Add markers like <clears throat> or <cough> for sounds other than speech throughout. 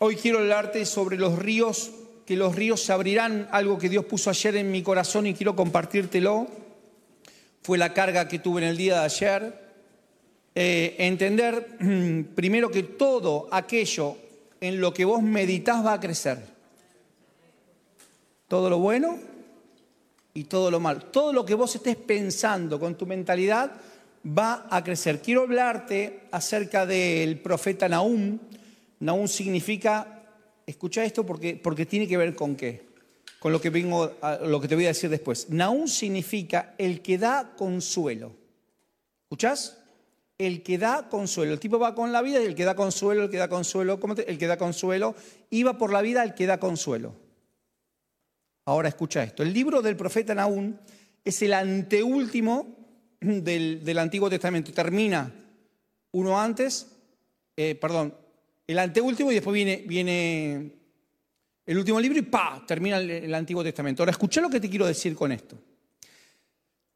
Hoy quiero hablarte sobre los ríos, que los ríos se abrirán, algo que Dios puso ayer en mi corazón y quiero compartírtelo. Fue la carga que tuve en el día de ayer. Eh, entender <clears throat> primero que todo aquello en lo que vos meditas va a crecer. Todo lo bueno y todo lo malo. Todo lo que vos estés pensando con tu mentalidad va a crecer. Quiero hablarte acerca del profeta Nahum. Nahum significa, escucha esto porque, porque tiene que ver con qué, con lo que, vengo, lo que te voy a decir después. Nahum significa el que da consuelo. ¿Escuchás? El que da consuelo. El tipo va con la vida y el que da consuelo, el que da consuelo, el que da consuelo, iba por la vida el que da consuelo. Ahora escucha esto. El libro del profeta Nahum es el anteúltimo del, Antiguo Testamento. Termina uno antes, eh, perdón, el anteúltimo y después viene, viene el último libro y ¡pa! termina el, Antiguo Testamento. Ahora, escucha lo que te quiero decir con esto.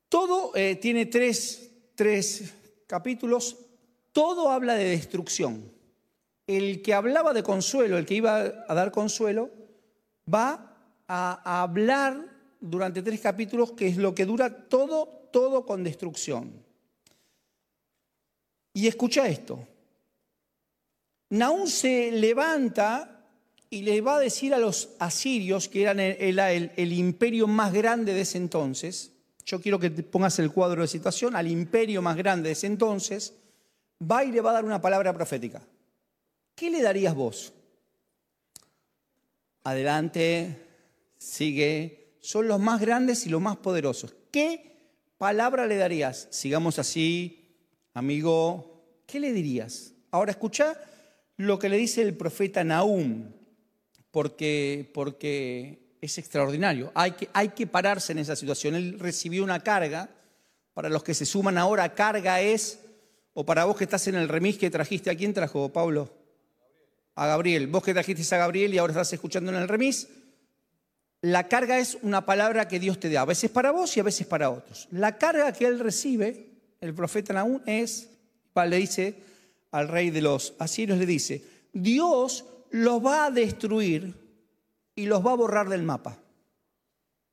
Todo eh, tiene tres, tres capítulos, todo habla de destrucción. El que hablaba de consuelo, el que iba a dar consuelo, va a hablar durante tres capítulos, que es lo que dura todo todo con destrucción. Y escucha esto. Naúm se levanta y le va a decir a los asirios, que eran el, imperio más grande de ese entonces, yo quiero que te pongas el cuadro de situación, al imperio más grande de ese entonces, va y le va a dar una palabra profética. ¿Qué le darías vos? Adelante, sigue, son los más grandes y los más poderosos. ¿Qué palabra le darías? Sigamos así, amigo, ¿qué le dirías? Ahora escucha lo que le dice el profeta Nahum, porque, porque es extraordinario. Hay que, hay que pararse en esa situación. Él recibió una carga. Para los que se suman ahora, carga es, o para vos que estás en el remis que trajiste, ¿a quién trajo, Pablo? A Gabriel. Vos que trajiste a Gabriel y ahora estás escuchando en el remis, la carga es una palabra que Dios te da, a veces para vos y a veces para otros. La carga que él recibe, el profeta Naúm, es, le dice al rey de los asirios, le dice, Dios los va a destruir y los va a borrar del mapa.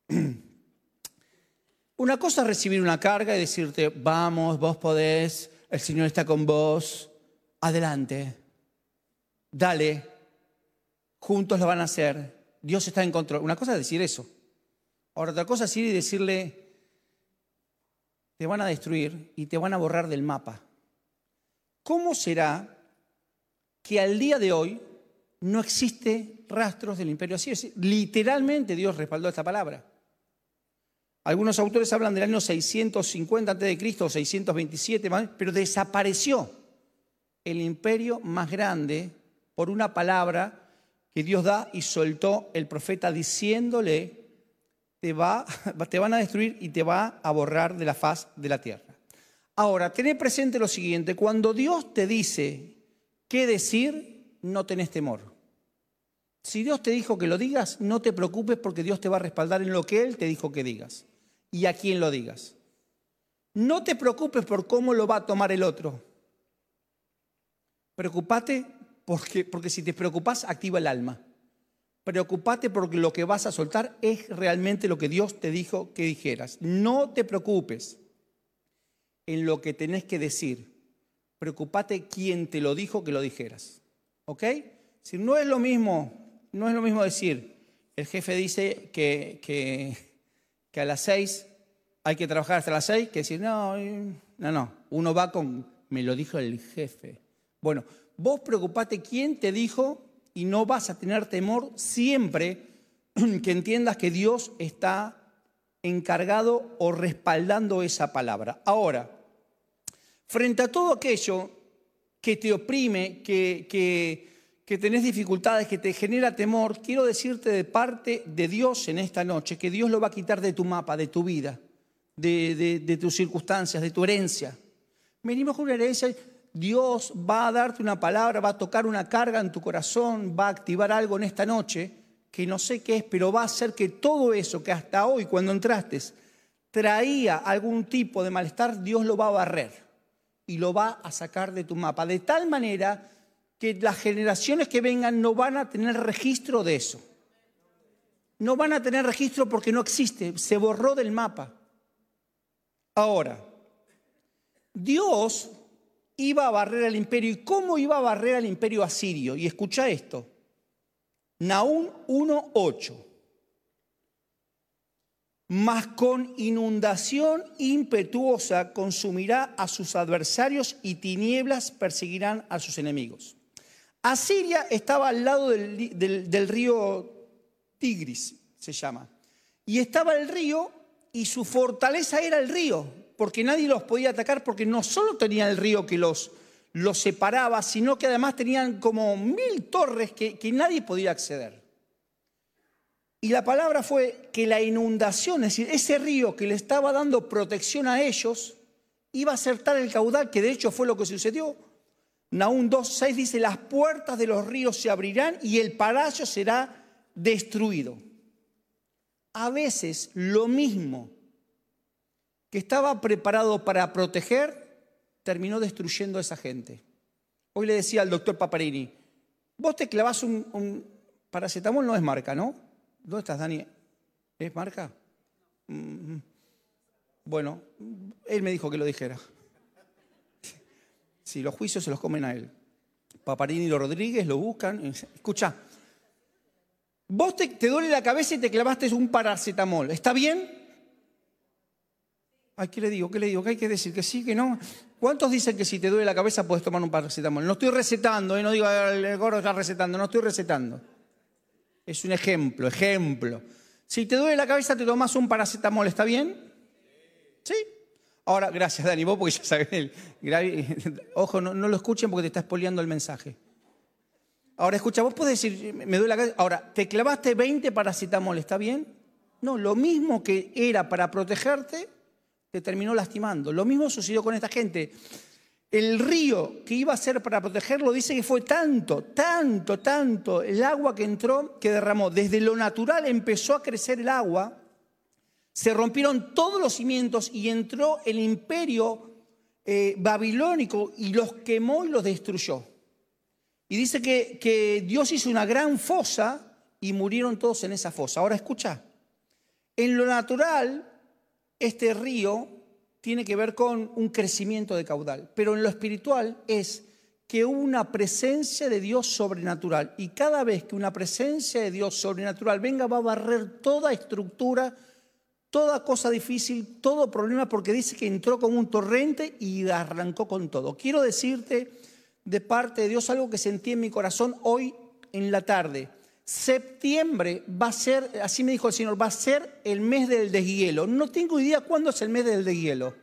<clears throat> Una cosa es recibir una carga y decirte, vamos, vos podés, el Señor está con vos, adelante, dale, juntos lo van a hacer. Dios está en control. Una cosa es decir eso. Ahora, otra cosa es ir y decirle, te van a destruir y te van a borrar del mapa. ¿Cómo será que al día de hoy no existe rastros del imperio asirio? Literalmente Dios respaldó esta palabra. Algunos autores hablan del año 650 a.C. o 627, pero desapareció el imperio más grande por una palabra que Dios da y soltó el profeta diciéndole, te, va, <laughs> te van a destruir y te va a borrar de la faz de la tierra. Ahora, tened presente lo siguiente, cuando Dios te dice qué decir, no tenés temor. Si Dios te dijo que lo digas, no te preocupes porque Dios te va a respaldar en lo que Él te dijo que digas y a quién lo digas. No te preocupes por cómo lo va a tomar el otro. Preocupate porque, si te preocupas, activa el alma. Preocupate porque lo que vas a soltar es realmente lo que Dios te dijo que dijeras. No te preocupes en lo que tenés que decir. Preocupate quién te lo dijo que lo dijeras. ¿Ok? Si no es lo mismo, no es lo mismo decir, el jefe dice que, que, a las seis hay que trabajar hasta las seis, que decir, no, no, no. Uno va con, me lo dijo el jefe. Bueno, vos preocupate quién te dijo y no vas a tener temor siempre <clears throat> que entiendas que Dios está encargado o respaldando esa palabra. Ahora, frente a todo aquello que te oprime, que, que, tenés dificultades, que te genera temor, quiero decirte de parte de Dios en esta noche que Dios lo va a quitar de tu mapa, de tu vida, de, de tus circunstancias, de tu herencia. Venimos con una herencia Dios va a darte una palabra, va a tocar una carga en tu corazón, va a activar algo en esta noche que no sé qué es, pero va a hacer que todo eso que hasta hoy cuando entraste traía algún tipo de malestar, Dios lo va a barrer y lo va a sacar de tu mapa. De tal manera que las generaciones que vengan no van a tener registro de eso. No van a tener registro porque no existe, se borró del mapa. Ahora, Dios iba a barrer al imperio. ¿Y cómo iba a barrer al imperio asirio? Y escucha esto. Naúm 1.8. Mas con inundación impetuosa consumirá a sus adversarios y tinieblas perseguirán a sus enemigos. Asiria estaba al lado del, del río Tigris, se llama. Y estaba el río y su fortaleza era el río porque nadie los podía atacar, porque no solo tenían el río que los, los separaba, sino que además tenían como mil torres que, que nadie podía acceder. Y la palabra fue que la inundación, es decir, ese río que le estaba dando protección a ellos, iba a ser tal el caudal, que de hecho fue lo que sucedió. Naúm 2.6 dice, las puertas de los ríos se abrirán y el palacio será destruido. A veces lo mismo que estaba preparado para proteger, terminó destruyendo a esa gente. Hoy le decía al doctor Paparini, vos te clavas un, paracetamol, no es marca, ¿no? ¿Dónde estás, Dani? ¿Es marca? Mm, bueno, él me dijo que lo dijera. Si los juicios se los comen a él. Paparini y los Rodríguez lo buscan. Escucha, vos te, te duele la cabeza y te clavaste un paracetamol. ¿Está bien? Ay, ¿qué le digo? ¿Qué le digo? ¿Qué hay que decir? ¿Que sí? ¿Que no? ¿Cuántos dicen que si te duele la cabeza puedes tomar un paracetamol? No estoy recetando, ¿eh? no digo el gordo está recetando, no estoy recetando. Es un ejemplo, ejemplo. Si te duele la cabeza te tomas un paracetamol, ¿está bien? ¿Sí? Ahora, gracias Dani, vos porque ya sabes, <laughs> ojo, no, lo escuchen porque te está expoliando el mensaje. Ahora, escucha, vos podés decir, me duele la cabeza. Ahora, ¿te clavaste 20 paracetamol, ¿está bien? No, lo mismo que era para protegerte, te terminó lastimando. Lo mismo sucedió con esta gente. El río que iba a ser para protegerlo dice que fue tanto, tanto, tanto el agua que entró que derramó. Desde lo natural empezó a crecer el agua, se rompieron todos los cimientos y entró el imperio eh, babilónico y los quemó y los destruyó. Y dice que, que Dios hizo una gran fosa y murieron todos en esa fosa. Ahora escucha, en lo natural este río tiene que ver con un crecimiento de caudal, pero en lo espiritual es que una presencia de Dios sobrenatural. Y cada vez que una presencia de Dios sobrenatural venga, va a barrer toda estructura, toda cosa difícil, todo problema, porque dice que entró como un torrente y arrancó con todo. Quiero decirte de parte de Dios algo que sentí en mi corazón hoy en la tarde. Septiembre va a ser, así me dijo el Señor, va a ser el mes del deshielo. No tengo idea cuándo es el mes del deshielo.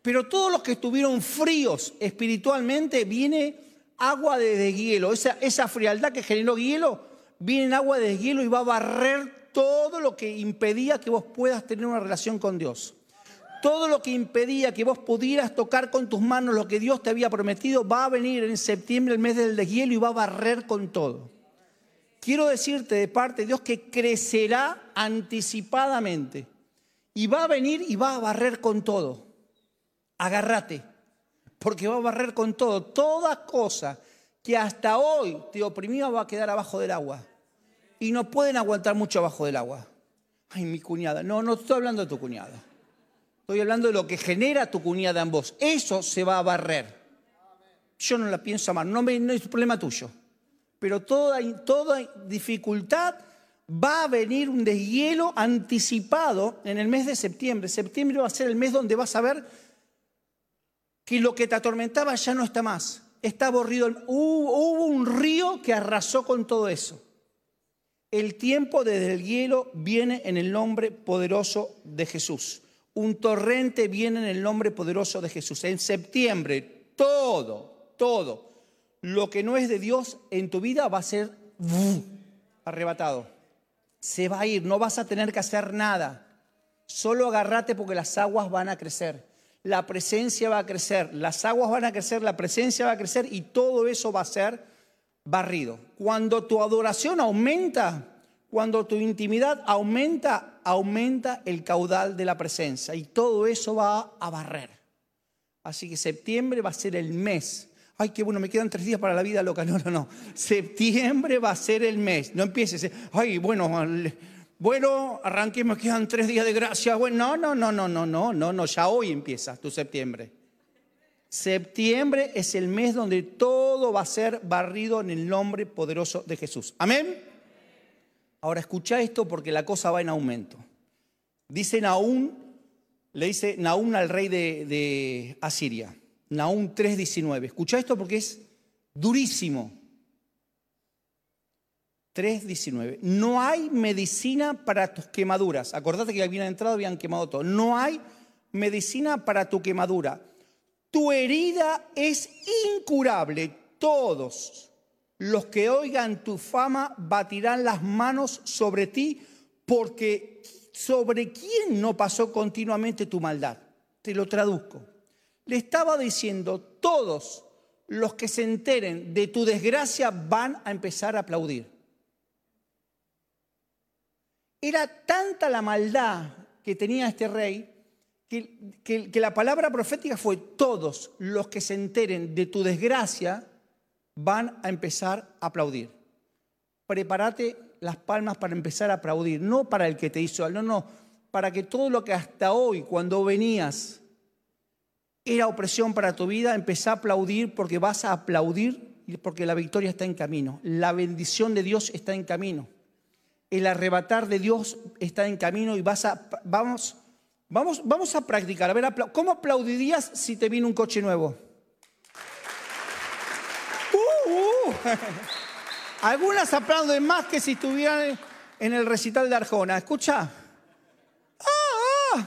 Pero todos los que estuvieron fríos espiritualmente, viene agua de deshielo. Esa, frialdad que generó hielo, viene agua de deshielo y va a barrer todo lo que impedía que vos puedas tener una relación con Dios. Todo lo que impedía que vos pudieras tocar con tus manos lo que Dios te había prometido, va a venir en septiembre, el mes del deshielo, y va a barrer con todo quiero decirte de parte de Dios que crecerá anticipadamente y va a venir y va a barrer con todo. Agárrate, porque va a barrer con todo. Toda cosa que hasta hoy te oprimía va a quedar abajo del agua. Y no pueden aguantar mucho abajo del agua. Ay, mi cuñada. No, no estoy hablando de tu cuñada. Estoy hablando de lo que genera tu cuñada en vos. Eso se va a barrer. Yo no la pienso amar. No, no es problema tuyo pero toda, dificultad va a venir un deshielo anticipado en el mes de septiembre. Septiembre va a ser el mes donde vas a ver que lo que te atormentaba ya no está más. Está aburrido. Hubo, un río que arrasó con todo eso. El tiempo desde el hielo viene en el nombre poderoso de Jesús. Un torrente viene en el nombre poderoso de Jesús. En septiembre, todo, todo lo que no es de Dios en tu vida va a ser arrebatado. Se va a ir, no vas a tener que hacer nada. Solo agárrate porque las aguas van a crecer. La presencia va a crecer, las aguas van a crecer, la presencia va a crecer y todo eso va a ser barrido. Cuando tu adoración aumenta, cuando tu intimidad aumenta, aumenta el caudal de la presencia y todo eso va a barrer. Así que septiembre va a ser el mes Ay, qué bueno, me quedan tres días para la vida loca. <laughs> No, no, no. Septiembre va a ser el mes. No empieces. Ay, bueno, bueno, arranquemos, quedan tres días de gracia. Bueno, no, no, no, no, no, no, no. Ya hoy empieza tu septiembre. Septiembre es el mes donde todo va a ser barrido en el nombre poderoso de Jesús. Amén. Ahora escucha esto porque la cosa va en aumento. Dice Naún, le dice Naún al rey de Asiria. Naún 3.19. Escucha esto porque es durísimo. 3.19. No hay medicina para tus quemaduras. Acordate que habían entrado, habían quemado todo. No hay medicina para tu quemadura. Tu herida es incurable. Todos los que oigan tu fama batirán las manos sobre ti porque sobre quién no pasó continuamente tu maldad. Te lo traduzco le estaba diciendo, todos los que se enteren de tu desgracia van a empezar a aplaudir. Era tanta la maldad que tenía este rey que, la palabra profética fue, todos los que se enteren de tu desgracia van a empezar a aplaudir. Prepárate las palmas para empezar a aplaudir, no para el que te hizo, no, no, para que todo lo que hasta hoy, cuando venías era opresión para tu vida, empezá a aplaudir porque vas a aplaudir porque la victoria está en camino. La bendición de Dios está en camino. El arrebatar de Dios está en camino y vas a vamos vamos vamos a practicar. A ver, ¿cómo aplaudirías si te viene un coche nuevo? Uh, uh. <laughs> Algunas aplauden más que si estuvieran en el recital de Arjona. Escucha. Ah, ah.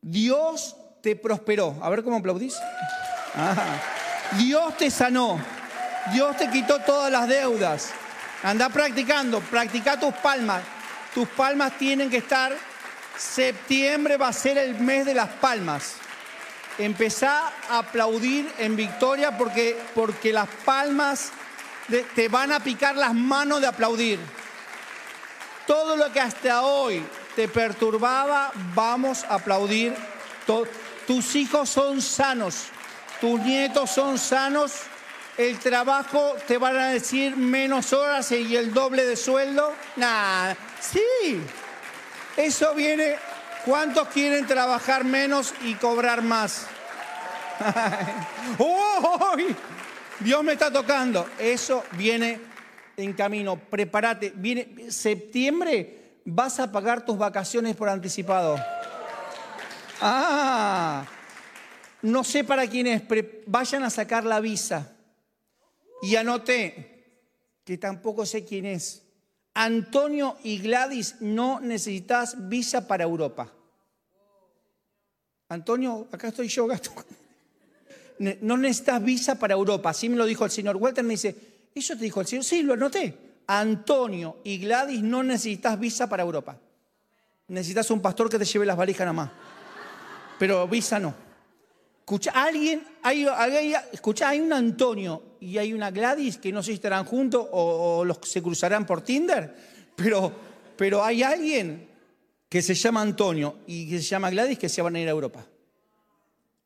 Dios te prosperó. A ver cómo aplaudís. Dios te sanó. Dios te quitó todas las deudas. Anda practicando, practica tus palmas. Tus palmas tienen que estar. Septiembre va a ser el mes de las palmas. Empezá a aplaudir en victoria porque, porque las palmas te van a picar las manos de aplaudir. Todo lo que hasta hoy te perturbaba, vamos a aplaudir. Tus hijos son sanos, tus nietos son sanos, el trabajo te van a decir menos horas y el doble de sueldo. Nah, sí, eso viene. ¿Cuántos quieren trabajar menos y cobrar más? <laughs> ¡Oh! Dios me está tocando. Eso viene en camino. Prepárate. Viene septiembre, vas a pagar tus vacaciones por anticipado. Ah, no sé para quién es, pero vayan a sacar la visa. Y anoté que tampoco sé quién es. Antonio y Gladys, no necesitas visa para Europa. Antonio, acá estoy yo, gato. No necesitas visa para Europa. Así me lo dijo el señor Walter. Me dice, ¿eso te dijo el señor? Sí, lo anoté. Antonio y Gladys, no necesitas visa para Europa. Necesitas un pastor que te lleve las valijas nada más pero visa no. Escucha, alguien, hay, escucha, hay un Antonio y hay una Gladys que no sé si estarán juntos o, los se cruzarán por Tinder, pero, pero hay alguien que se llama Antonio y que se llama Gladys que se van a ir a Europa.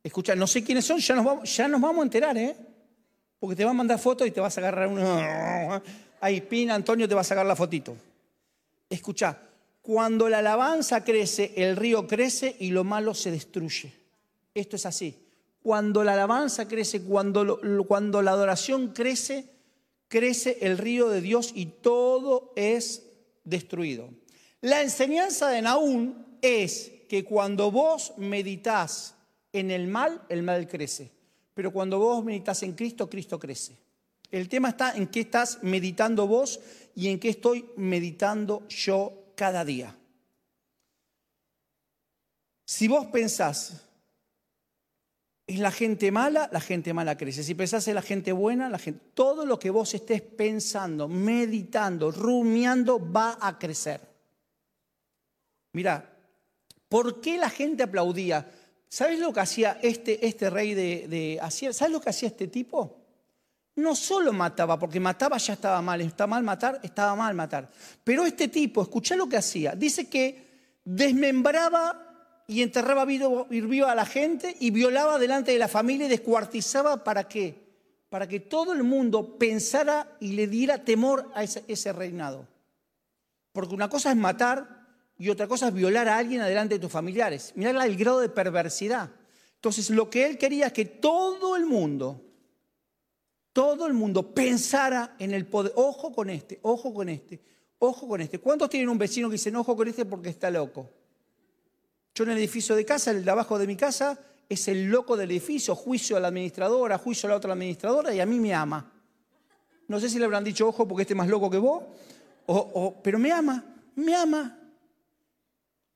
Escucha, no sé quiénes son, ya nos vamos, ya nos vamos a enterar, ¿eh? Porque te va a mandar fotos y te vas a agarrar uno. Ahí, Pin, Antonio te va a sacar la fotito. Escucha, cuando la alabanza crece, el río crece y lo malo se destruye. Esto es así. Cuando la alabanza crece, cuando, la adoración crece, crece el río de Dios y todo es destruido. La enseñanza de Naúm es que cuando vos meditas en el mal, el mal crece. Pero cuando vos meditas en Cristo, Cristo crece. El tema está en qué estás meditando vos y en qué estoy meditando yo cada día. Si vos pensás es la gente mala, la gente mala crece. Si pensás en la gente buena, la gente, todo lo que vos estés pensando, meditando, rumiando, va a crecer. Mira, ¿por qué la gente aplaudía? ¿Sabes lo que hacía este, este rey de, de ¿Sabes lo que hacía este tipo? No solo mataba, porque mataba ya estaba mal, está mal matar, estaba mal matar. Pero este tipo, escucha lo que hacía, dice que desmembraba y enterraba vivo a la gente y violaba delante de la familia y descuartizaba para qué? Para que todo el mundo pensara y le diera temor a ese, reinado. Porque una cosa es matar y otra cosa es violar a alguien adelante de tus familiares. Mirá el grado de perversidad. Entonces lo que él quería es que todo el mundo, todo el mundo pensara en el poder. Ojo con este, ojo con este, ojo con este. ¿Cuántos tienen un vecino que dicen ojo con este porque está loco? Yo en el edificio de casa, el de abajo de mi casa, es el loco del edificio, juicio a la administradora, juicio a la otra administradora y a mí me ama. No sé si le habrán dicho ojo porque este es más loco que vos, o, pero me ama, me ama.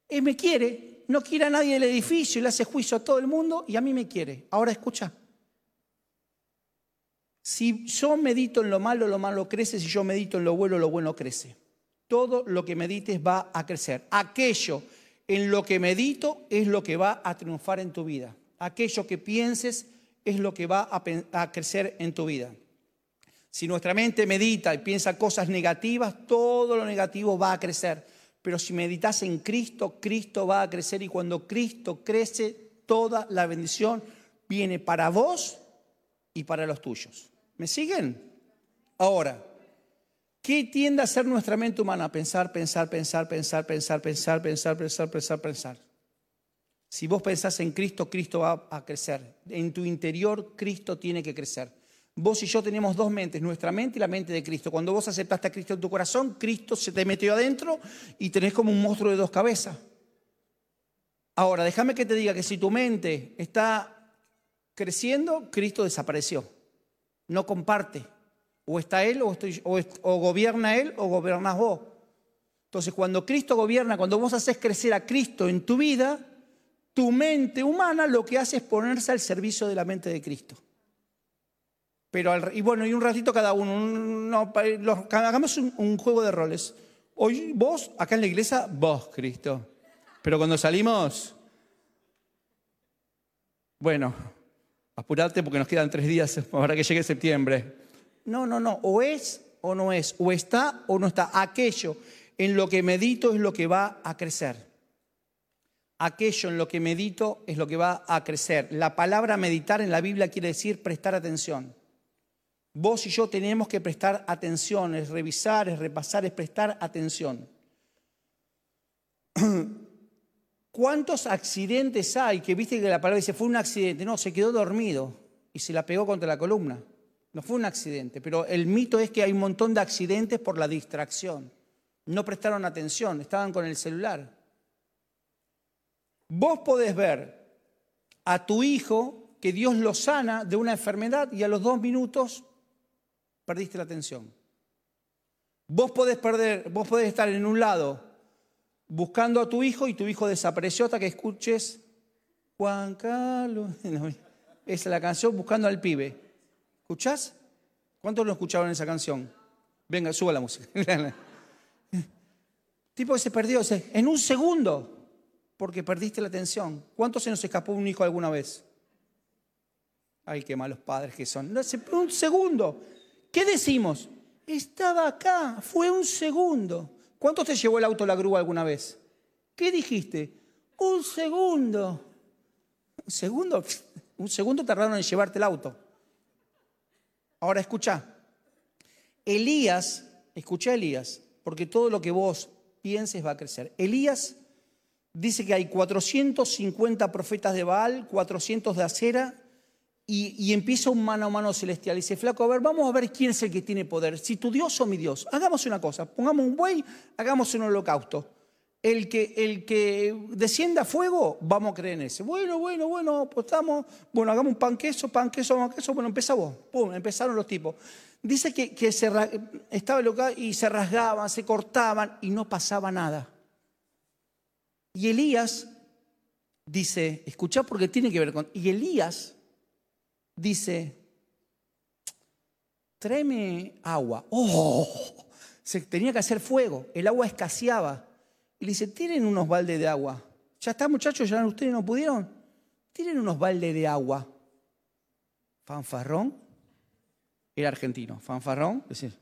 Y me quiere, no quiere a nadie del edificio y le hace juicio a todo el mundo y a mí me quiere. Ahora escucha. Si yo medito en lo malo, lo malo crece. Si yo medito en lo bueno, lo bueno crece. Todo lo que medites va a crecer. Aquello en lo que medito es lo que va a triunfar en tu vida. Aquello que pienses es lo que va a, crecer en tu vida. Si nuestra mente medita y piensa cosas negativas, todo lo negativo va a crecer. Pero si meditas en Cristo, Cristo va a crecer y cuando Cristo crece, toda la bendición viene para vos y para los tuyos. ¿Me siguen? Ahora, ¿Qué tiende a ser nuestra mente humana? Pensar, pensar, pensar, pensar, pensar, pensar, pensar, pensar, pensar, pensar. Si vos pensás en Cristo, Cristo va a crecer. En tu interior, Cristo tiene que crecer. Vos y yo tenemos dos mentes, nuestra mente y la mente de Cristo. Cuando vos aceptaste a Cristo en tu corazón, Cristo se te metió adentro y tenés como un monstruo de dos cabezas. Ahora, déjame que te diga que si tu mente está creciendo, Cristo desapareció. No comparte. O está Él o, o, gobierna Él o gobiernas vos. Entonces, cuando Cristo gobierna, cuando vos haces crecer a Cristo en tu vida, tu mente humana lo que hace es ponerse al servicio de la mente de Cristo. Pero, y bueno, y un ratito cada uno, hagamos un, un, juego de roles. Hoy vos, acá en la iglesia, vos, Cristo. Pero cuando salimos, bueno, apurate porque nos quedan tres días <laughs> para que llegue septiembre. No, no, no. O es o no es. O está o no está. Aquello en lo que medito es lo que va a crecer. Aquello en lo que medito es lo que va a crecer. La palabra meditar en la Biblia quiere decir prestar atención. Vos y yo tenemos que prestar atención, es revisar, es repasar, es prestar atención. <clears throat> ¿Cuántos accidentes hay que viste que la palabra dice fue un accidente? No, se quedó dormido y se la pegó contra la columna. No fue un accidente, pero el mito es que hay un montón de accidentes por la distracción. No prestaron atención, estaban con el celular. Vos podés ver a tu hijo que Dios lo sana de una enfermedad y a los dos minutos perdiste la atención. Vos podés perder, vos podés estar en un lado buscando a tu hijo y tu hijo desapareció hasta que escuches Juan Carlos. <laughs> esa es la canción buscando al pibe. ¿Escuchás? ¿Cuántos lo escucharon esa canción? Venga, suba la música. <laughs> tipo que se perdió en un segundo porque perdiste la atención. ¿Cuántos se nos escapó un hijo alguna vez? Ay, qué malos padres que son. Un segundo. ¿Qué decimos? Estaba acá, fue un segundo. ¿Cuántos te llevó el auto la grúa alguna vez? ¿Qué dijiste? Un segundo. ¿Un segundo? <laughs> Un segundo tardaron en llevarte el auto. Ahora escucha, Elías, escucha Elías, porque todo lo que vos pienses va a crecer. Elías dice que hay 450 profetas de Baal, 400 de Acera, y, empieza un mano a mano celestial. Y dice, flaco, a ver, vamos a ver quién es el que tiene poder, si tu Dios o mi Dios. Hagamos una cosa, pongamos un buey, hagamos un holocausto. El que, el que descienda fuego, vamos a creer en ese. Bueno, bueno, bueno, pues estamos, bueno, hagamos un pan queso, pan queso, pan queso, bueno, empieza vos. Pum, empezaron los tipos. Dice que, que se, estaba local y se rasgaban, se cortaban y no pasaba nada. Y Elías dice, escucha porque tiene que ver con... Y Elías dice, tráeme agua. <laughs> ¡Oh! Se tenía que hacer fuego, el agua escaseaba. Y le dice, tienen unos baldes de agua. Ya está, muchachos, ya ustedes no pudieron. Tienen unos baldes de agua. Fanfarrón. Era argentino. Fanfarrón. Decir,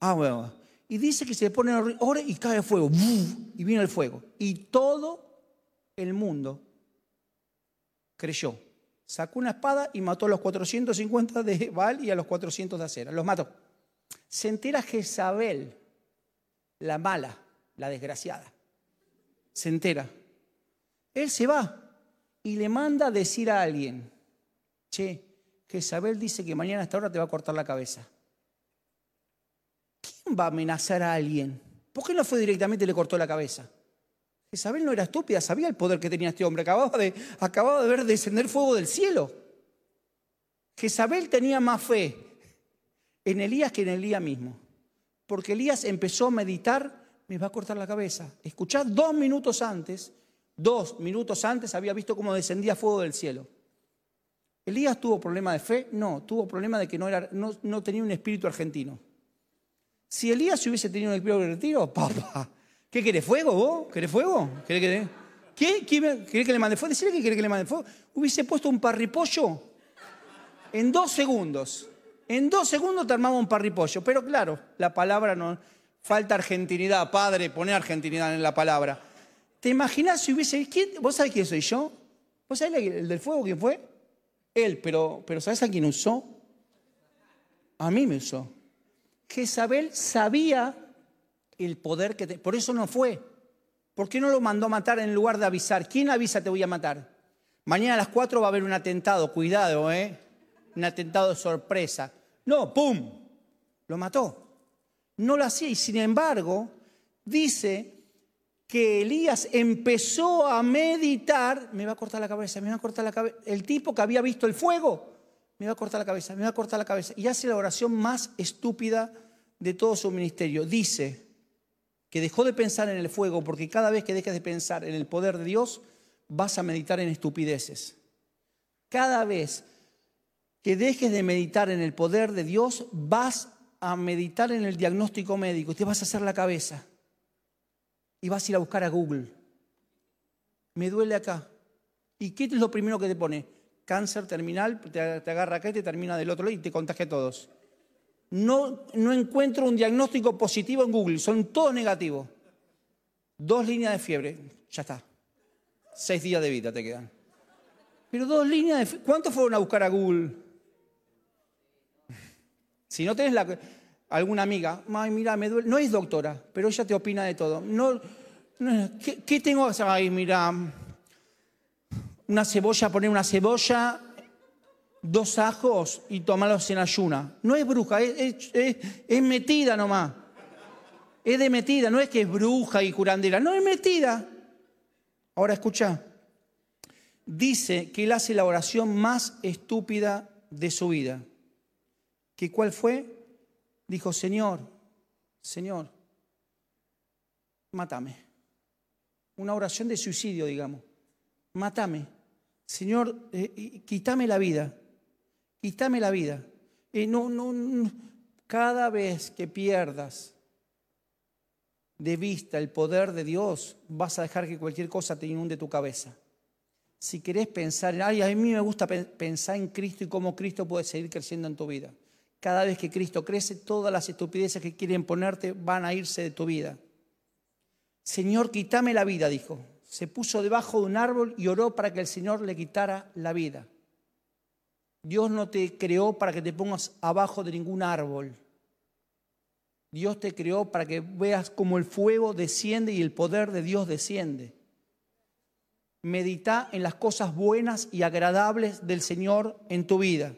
ah. Y dice que se pone ore y cae fuego. Y viene el fuego. Y todo el mundo creyó. Sacó una espada y mató a los 450 de Baal y a los 400 de Acera. Los mató. Se entera Jezabel, la mala, la desgraciada. Se entera. Él se va y le manda a decir a alguien, che, Jezabel dice que mañana a esta hora te va a cortar la cabeza. ¿Quién va a amenazar a alguien? ¿Por qué no fue directamente y le cortó la cabeza? Jezabel no era estúpida, sabía el poder que tenía este hombre. Acababa de, acababa de ver descender fuego del cielo. Jezabel tenía más fe en Elías que en Elías mismo. Porque Elías empezó a meditar, me va a cortar la cabeza. Escuchad dos minutos antes, dos minutos antes había visto cómo descendía fuego del cielo. ¿Elías tuvo problema de fe? No, tuvo problema de que no, era, no, tenía un espíritu argentino. Si Elías hubiese tenido un espíritu argentino, papá, ¿qué querés? ¿Fuego vos? ¿Querés fuego? ¿Querés que, ¿Qué? ¿Querés que le mande fuego? Decirle que quiere que le mande fuego. Hubiese puesto un parripollo en dos segundos. En dos segundos te armaba un parripollo. Pero claro, la palabra no. Falta argentinidad, padre, pone argentinidad en la palabra. ¿Te imaginas si hubiese. ¿quién, ¿Vos sabés quién soy yo? ¿Vos sabés el del fuego quién fue? Él, pero, pero ¿sabes a quién usó? A mí me usó. Jezabel sabía el poder que... Te, por eso no fue. ¿Por qué no lo mandó a matar en lugar de avisar? ¿Quién avisa te voy a matar? Mañana a las 4 va a haber un atentado, cuidado, ¿eh? Un atentado de sorpresa. No, ¡pum! Lo mató. No lo hacía y sin embargo dice que Elías empezó a meditar, me va a cortar la cabeza, me va a cortar la cabeza. El tipo que había visto el fuego, me va a cortar la cabeza, me va a cortar la cabeza. Y hace la oración más estúpida de todo su ministerio. Dice que dejó de pensar en el fuego porque cada vez que dejes de pensar en el poder de Dios, vas a meditar en estupideces. Cada vez que dejes de meditar en el poder de Dios, vas a meditar en el diagnóstico médico te vas a hacer la cabeza y vas a ir a buscar a Google. Me duele acá. ¿Y qué es lo primero que te pone? Cáncer terminal, te, agarra acá y te termina del otro lado y te contagia a todos. No, no encuentro un diagnóstico positivo en Google, son todos negativos. Dos líneas de fiebre, ya está. Seis días de vida te quedan. Pero dos líneas de fiebre. ¿Cuántos fueron a buscar a Google? Si no tenés la alguna amiga, mira, me duele. No es doctora, pero ella te opina de todo. No, ¿qué, tengo que hacer? Ay, mira, una cebolla, poner una cebolla, dos ajos y tomarlos en ayuna. No es bruja, es, es metida nomás. Es de metida, no es que es bruja y curandera, no es metida. Ahora escucha, dice que él hace la oración más estúpida de su vida. ¿Que cuál fue? dijo, Señor, Señor, mátame. Una oración de suicidio, digamos. Mátame. Señor, eh, quítame la vida. Quítame la vida. Y no, no, cada vez que pierdas de vista el poder de Dios, vas a dejar que cualquier cosa te inunde tu cabeza. Si querés pensar en, a mí me gusta pensar en Cristo y cómo Cristo puede seguir creciendo en tu vida. Cada vez que Cristo crece, todas las estupideces que quieren ponerte van a irse de tu vida. Señor, quítame la vida, dijo. Se puso debajo de un árbol y oró para que el Señor le quitara la vida. Dios no te creó para que te pongas abajo de ningún árbol. Dios te creó para que veas cómo el fuego desciende y el poder de Dios desciende. Medita en las cosas buenas y agradables del Señor en tu vida.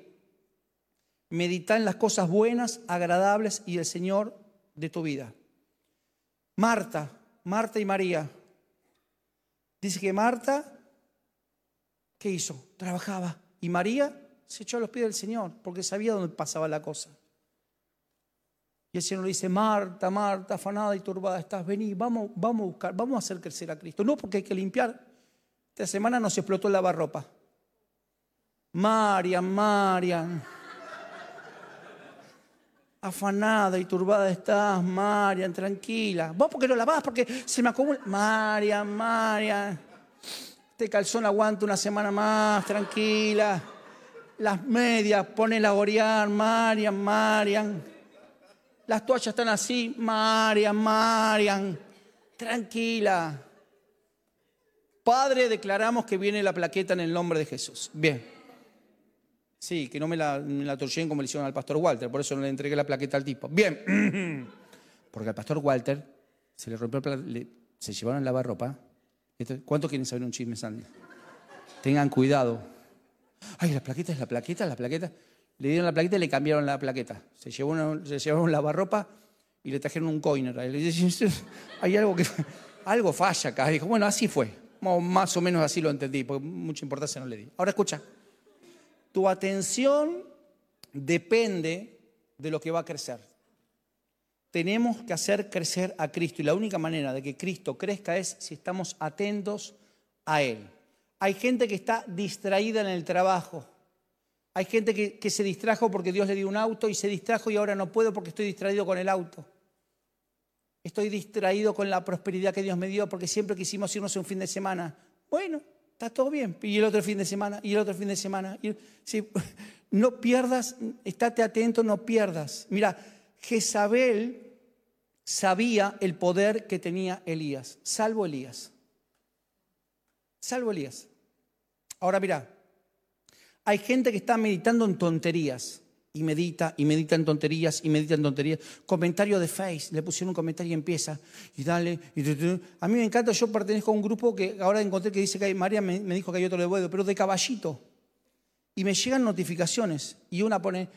Medita en las cosas buenas, agradables y el Señor de tu vida. Marta, Marta y María. Dice que Marta, ¿qué hizo? Trabajaba. Y María se echó a los pies del Señor porque sabía dónde pasaba la cosa. Y el Señor le dice, Marta, Marta, afanada y turbada estás, vení, vamos, vamos a buscar, vamos a hacer crecer a Cristo. No porque hay que limpiar. Esta semana nos explotó el lavarropa. Marian, Marian afanada y turbada estás, Marian, tranquila. Vos porque no lavás, porque se me acumula. Marian, Marian, este calzón aguanta una semana más, tranquila. Las medias, ponela a orear, Marian, Marian. Las toallas están así, Marian, Marian, tranquila. Padre, declaramos que viene la plaqueta en el nombre de Jesús. Bien. Sí, que no me la, me la como le hicieron al pastor Walter, por eso no le entregué la plaqueta al tipo. Bien. <clears throat> Porque al pastor Walter se le rompió, le, se llevaron la lavarropa. ¿Cuántos quieren saber un chisme, Sandy? Tengan cuidado. Ay, la plaqueta es la plaqueta, la plaqueta. Le dieron la plaqueta y le cambiaron la plaqueta. Se, llevó se llevaron lavarropa y le trajeron un coiner. Hay algo que algo falla acá. Dijo, bueno, así fue. Más o menos así lo entendí, porque mucha importancia no le di. Ahora escucha, tu atención depende de lo que va a crecer. Tenemos que hacer crecer a Cristo y la única manera de que Cristo crezca es si estamos atentos a Él. Hay gente que está distraída en el trabajo. Hay gente que, se distrajo porque Dios le dio un auto y se distrajo y ahora no puedo porque estoy distraído con el auto. Estoy distraído con la prosperidad que Dios me dio porque siempre quisimos irnos un fin de semana. Bueno, está todo bien. Y el otro fin de semana, y el otro fin de semana. <laughs> no pierdas, estate atento, no pierdas. Mira, Jezabel sabía el poder que tenía Elías, salvo Elías. Salvo Elías. Ahora mira, hay gente que está meditando en tonterías y medita, y medita en tonterías, y medita en tonterías. Comentario de Face, le pusieron un comentario y empieza, y dale, y A mí me encanta, yo pertenezco a un grupo que ahora encontré que dice que hay, María me, dijo que hay otro de Boedo, pero de caballito. Y me llegan notificaciones, y una pone,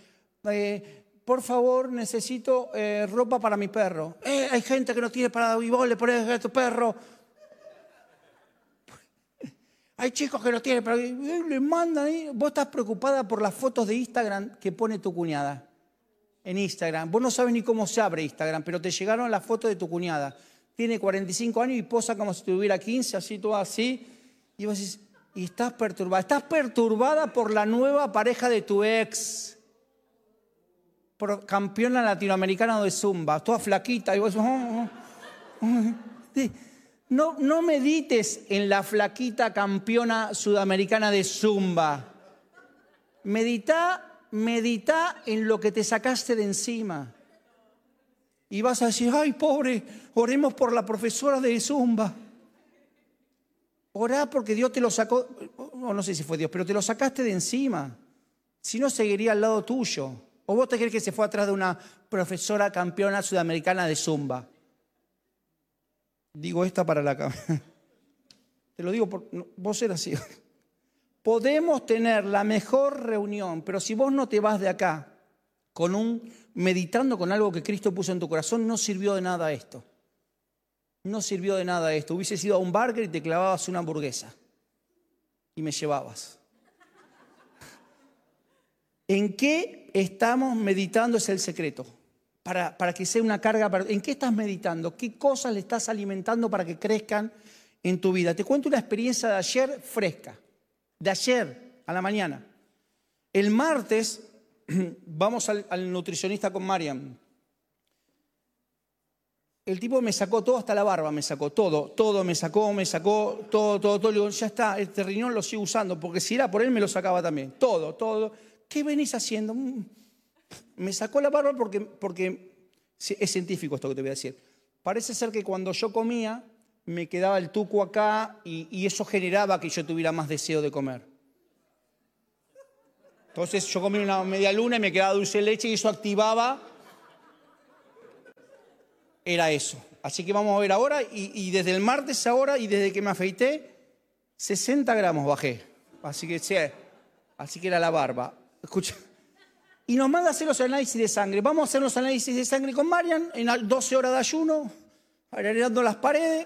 eh, por favor, necesito eh, ropa para mi perro. Eh, hay gente que no tiene para, y vos le pones a tu perro hay chicos que lo tienen, pero le mandan. Vos estás preocupada por las fotos de Instagram que pone tu cuñada. En Instagram. Vos no sabes ni cómo se abre Instagram, pero te llegaron las fotos de tu cuñada. Tiene 45 años y posa como si tuviera 15, así, todo así. Y vos decís, y estás perturbada. Estás perturbada por la nueva pareja de tu ex. Campeona latinoamericana de Zumba. Toda flaquita. Y vos, oh, oh, oh". <laughs> No, medites en la flaquita campeona sudamericana de Zumba. Medita, medita en lo que te sacaste de encima. Y vas a decir, ay, pobre, oremos por la profesora de Zumba. Orá porque Dios te lo sacó, no sé si fue Dios, pero te lo sacaste de encima. Si no, seguiría al lado tuyo. ¿O vos te crees que se fue atrás de una profesora campeona sudamericana de Zumba? Digo esta para la cámara. <laughs> Te lo digo, por, vos eras así. <laughs> Podemos tener la mejor reunión, pero si vos no te vas de acá con un meditando con algo que Cristo puso en tu corazón, no sirvió de nada esto. No sirvió de nada esto. Hubieses ido a un burger y te clavabas una hamburguesa y me llevabas. <laughs> ¿En qué estamos meditando es el secreto? Para, que sea una carga. ¿En qué estás meditando? ¿Qué cosas le estás alimentando para que crezcan en tu vida? Te cuento una experiencia de ayer fresca, de ayer a la mañana. El martes <clears throat> vamos al, nutricionista con Mariam. El tipo me sacó todo, hasta la barba me sacó todo, todo me sacó, me sacó, todo, todo, todo. Le ya está, este riñón lo sigo usando, porque si era por él me lo sacaba también. Todo, todo. ¿Qué venís haciendo? Me sacó la barba porque, es científico esto que te voy a decir. Parece ser que cuando yo comía, me quedaba el tuco acá y, eso generaba que yo tuviera más deseo de comer. Entonces yo comía una media luna y me quedaba dulce leche y eso activaba. Era eso. Así que vamos a ver ahora. Y, desde el martes ahora y desde que me afeité, 60 gramos bajé. Así que, sí, así que era la barba. Escucha y nos manda a hacer los análisis de sangre. Vamos a hacer los análisis de sangre con Marian en 12 horas de ayuno, agregando las paredes.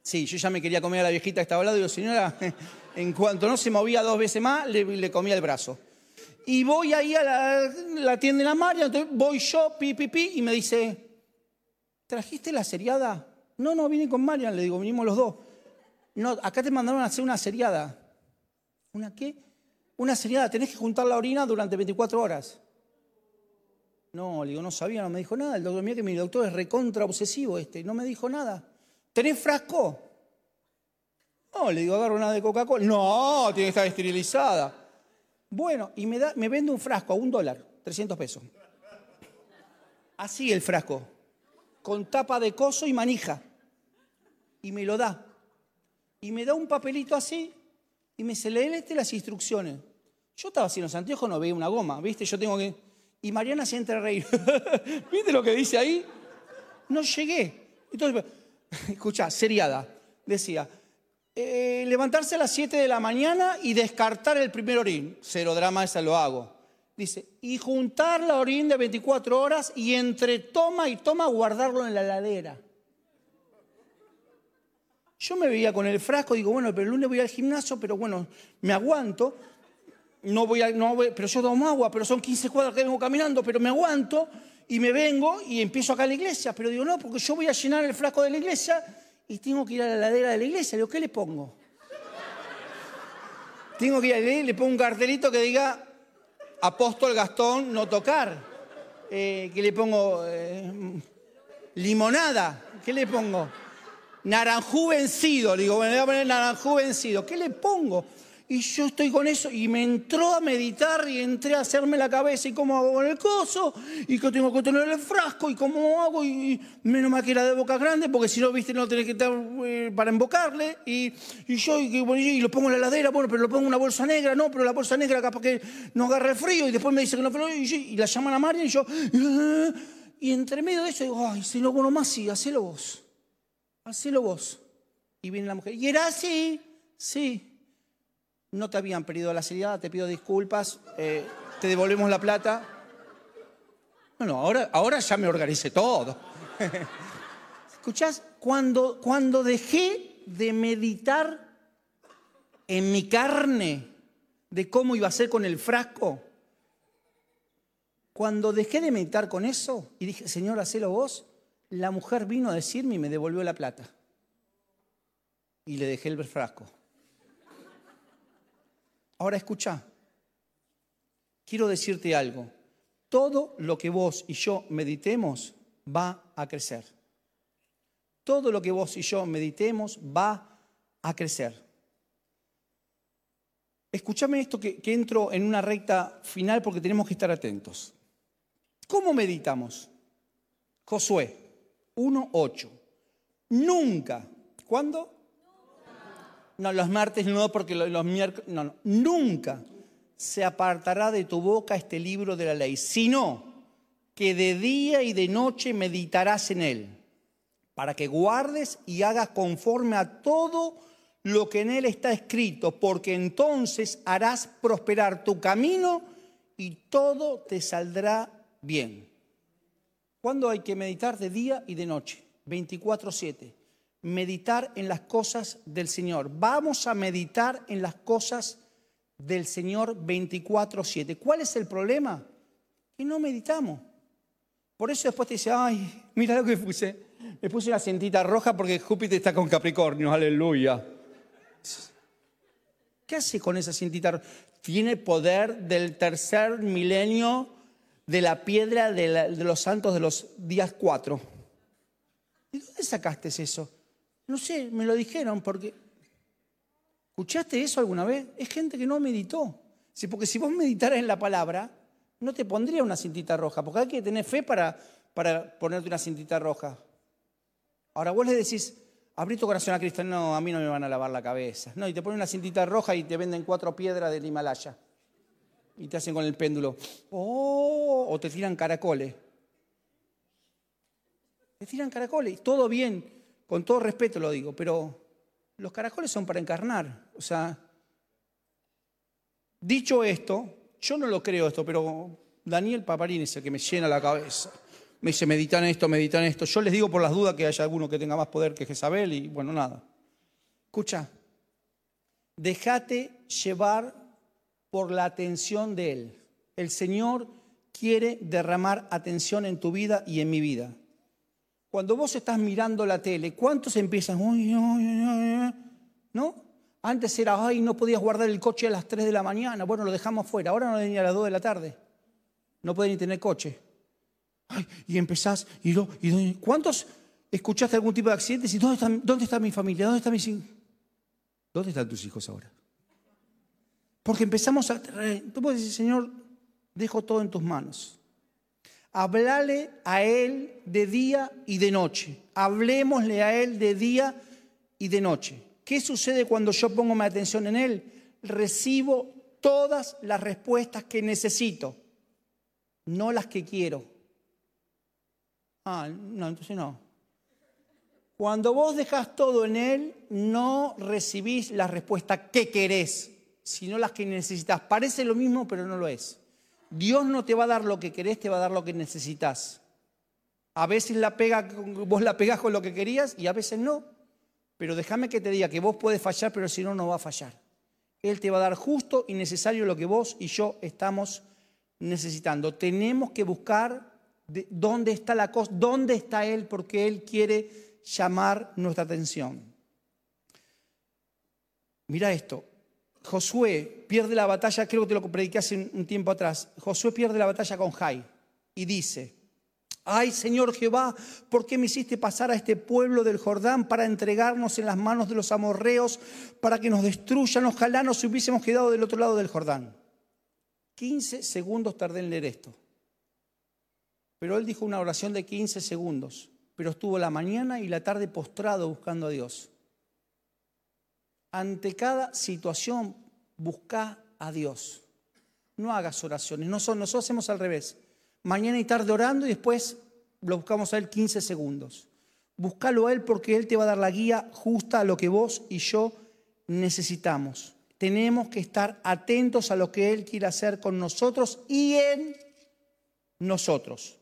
Sí, yo ya me quería comer a la viejita que estaba al lado. Digo, señora, <laughs> en cuanto no se movía dos veces más, le, comía el brazo. Y voy ahí a la, tienda de la Marian, voy yo, pi, pi, pi, y me dice, ¿trajiste la seriada? No, no, vine con Marian, le digo, vinimos los dos. No, acá te mandaron a hacer una seriada. ¿Una qué? Una seriada, tenés que juntar la orina durante 24 horas. No, le digo, no sabía, no me dijo nada. El doctor, mira que mi doctor es recontra obsesivo este, no me dijo nada. ¿Tenés frasco? No, le digo, agarro una de Coca-Cola. No, tiene que estar esterilizada. Bueno, y me, da, me vende un frasco a un dólar, 300 pesos. Así el frasco, con tapa de coso y manija. Y me lo da. y me da un papelito así y me léete las instrucciones. Yo estaba en los anteojos, no veía una goma, ¿viste? Yo tengo que... Y Mariana se entra a reír. <laughs> ¿Viste lo que dice ahí? No llegué. Entonces, <laughs> escucha, seriada. Decía, eh, levantarse a las 7 de la mañana y descartar el primer orín. Cero drama, esa lo hago. Dice, y juntar la orín de 24 horas y entre toma y toma guardarlo en la ladera. Yo me veía con el frasco, digo, bueno, pero el lunes voy al gimnasio, pero bueno, me aguanto. No voy a, no voy, pero yo tomo agua, pero son 15 cuadras que vengo caminando, pero me aguanto y me vengo y empiezo acá a la iglesia. Pero digo, no, porque yo voy a llenar el frasco de la iglesia y tengo que ir a la ladera de la iglesia. Digo, ¿qué le pongo? tengo que ir a le pongo un cartelito que diga Apóstol Gastón, no tocar. Eh, ¿Qué le pongo? Eh, limonada. ¿Qué le pongo? Naranjú vencido. Le digo, bueno, voy a poner naranjú vencido. ¿Qué le pongo? Y yo estoy con eso y me entró a meditar y entré a hacerme la cabeza y cómo hago con el coso y que tengo que tener el frasco y cómo hago y, menos mal que era de boca grande porque si no, viste, no tenés que estar eh, para embocarle y, yo y, lo pongo en la heladera, bueno, pero lo pongo en una bolsa negra, no, pero la bolsa negra capaz que no agarra el frío y después me dice que no frío y, la llaman a María y yo y entre medio de eso digo, ay, si no, bueno, más sí, hacelo vos, hacelo vos. Y viene la mujer, y era así, sí no te habían pedido la seriedad, te pido disculpas, eh, te devolvemos la plata. Bueno, ahora, ahora ya me organicé todo. <laughs> ¿Escuchás? Cuando, cuando dejé de meditar en mi carne de cómo iba a ser con el frasco, cuando dejé de meditar con eso y dije, Señor, hacelo vos, la mujer vino a decirme y me devolvió la plata. Y le dejé el frasco. Ahora escucha, quiero decirte algo. Todo lo que vos y yo meditemos va a crecer. Todo lo que vos y yo meditemos va a crecer. Escúchame esto que, que entro en una recta final porque tenemos que estar atentos. ¿Cómo meditamos? Josué 1.8. Nunca. ¿Cuándo? No, los martes no, porque los miércoles, no, no, nunca se apartará de tu boca este libro de la ley, sino que de día y de noche meditarás en él, para que guardes y hagas conforme a todo lo que en él está escrito, porque entonces harás prosperar tu camino y todo te saldrá bien. ¿Cuándo hay que meditar? De día y de noche, 24/7 meditar en las cosas del Señor. Vamos a meditar en las cosas del Señor 24/7. ¿Cuál es el problema? Que no meditamos. Por eso después te dice, ay, mira lo que puse. Me puse una cintita roja porque Júpiter está con Capricornio, aleluya. ¿Qué hace con esa cintita? Tiene poder del tercer milenio de la piedra de, de los santos de los días cuatro. ¿Y dónde sacaste eso? No sé, me lo dijeron porque... ¿Escuchaste eso alguna vez? Es gente que no meditó. Sí, porque si vos meditaras en la palabra, no te pondría una cintita roja, porque hay que tener fe para, para ponerte una cintita roja. Ahora vos le decís, abrí tu corazón a Cristo, no, a mí no me van a lavar la cabeza. No, y te ponen una cintita roja y te venden cuatro piedras del Himalaya. Y te hacen con el péndulo. Oh, o te tiran caracoles. Te tiran caracoles, todo bien con todo respeto lo digo, pero los caracoles son para encarnar. O sea, dicho esto, yo no lo creo esto, pero Daniel Paparín es el que me llena la cabeza. Me dice, meditan esto, meditan esto. Yo les digo por las dudas que haya alguno que tenga más poder que Jezabel y bueno, nada. Escucha, déjate llevar por la atención de Él. El Señor quiere derramar atención en tu vida y en mi vida. Cuando vos estás mirando la tele, ¿cuántos empiezan? ¿No? Antes era, ay, no podías guardar el coche a las 3 de la mañana. Bueno, lo dejamos fuera. Ahora no venía a las 2 de la tarde. No pueden ni tener coche. Ay, y empezás, y, y ¿cuántos escuchaste algún tipo de accidentes? ¿Y dónde está, dónde está mi familia? ¿Dónde, está mi, ¿Dónde están tus hijos ahora? Porque empezamos a... Tú puedes decir, Señor, dejo todo en tus manos. Hablale a Él de día y de noche. Hablemosle a Él de día y de noche. ¿Qué sucede cuando yo pongo mi atención en Él? Recibo todas las respuestas que necesito, no las que quiero. Ah, no, entonces no. Cuando vos dejas todo en Él, no recibís la respuesta que querés, sino las que necesitas. Parece lo mismo, pero no lo es. Dios no te va a dar lo que querés, te va a dar lo que necesitas. A veces la pega, vos la pegás con lo que querías y a veces no. Pero déjame que te diga que vos puedes fallar, pero si no, no va a fallar. Él te va a dar justo y necesario lo que vos y yo estamos necesitando. Tenemos que buscar dónde está la cosa, dónde está Él, porque Él quiere llamar nuestra atención. Mira esto, Josué pierde la batalla, creo que te lo prediqué hace un tiempo atrás. Josué pierde la batalla con Jai y dice, ay Señor Jehová, ¿por qué me hiciste pasar a este pueblo del Jordán para entregarnos en las manos de los amorreos, para que nos destruyan? Ojalá nos hubiésemos quedado del otro lado del Jordán. 15 segundos tardé en leer esto. Pero él dijo una oración de 15 segundos, pero estuvo la mañana y la tarde postrado buscando a Dios. Ante cada situación, busca a Dios. No hagas oraciones. Nosotros, hacemos al revés. Mañana y tarde orando y después lo buscamos a Él 15 segundos. Búscalo a Él porque Él te va a dar la guía justa a lo que vos y yo necesitamos. Tenemos que estar atentos a lo que Él quiere hacer con nosotros y en nosotros.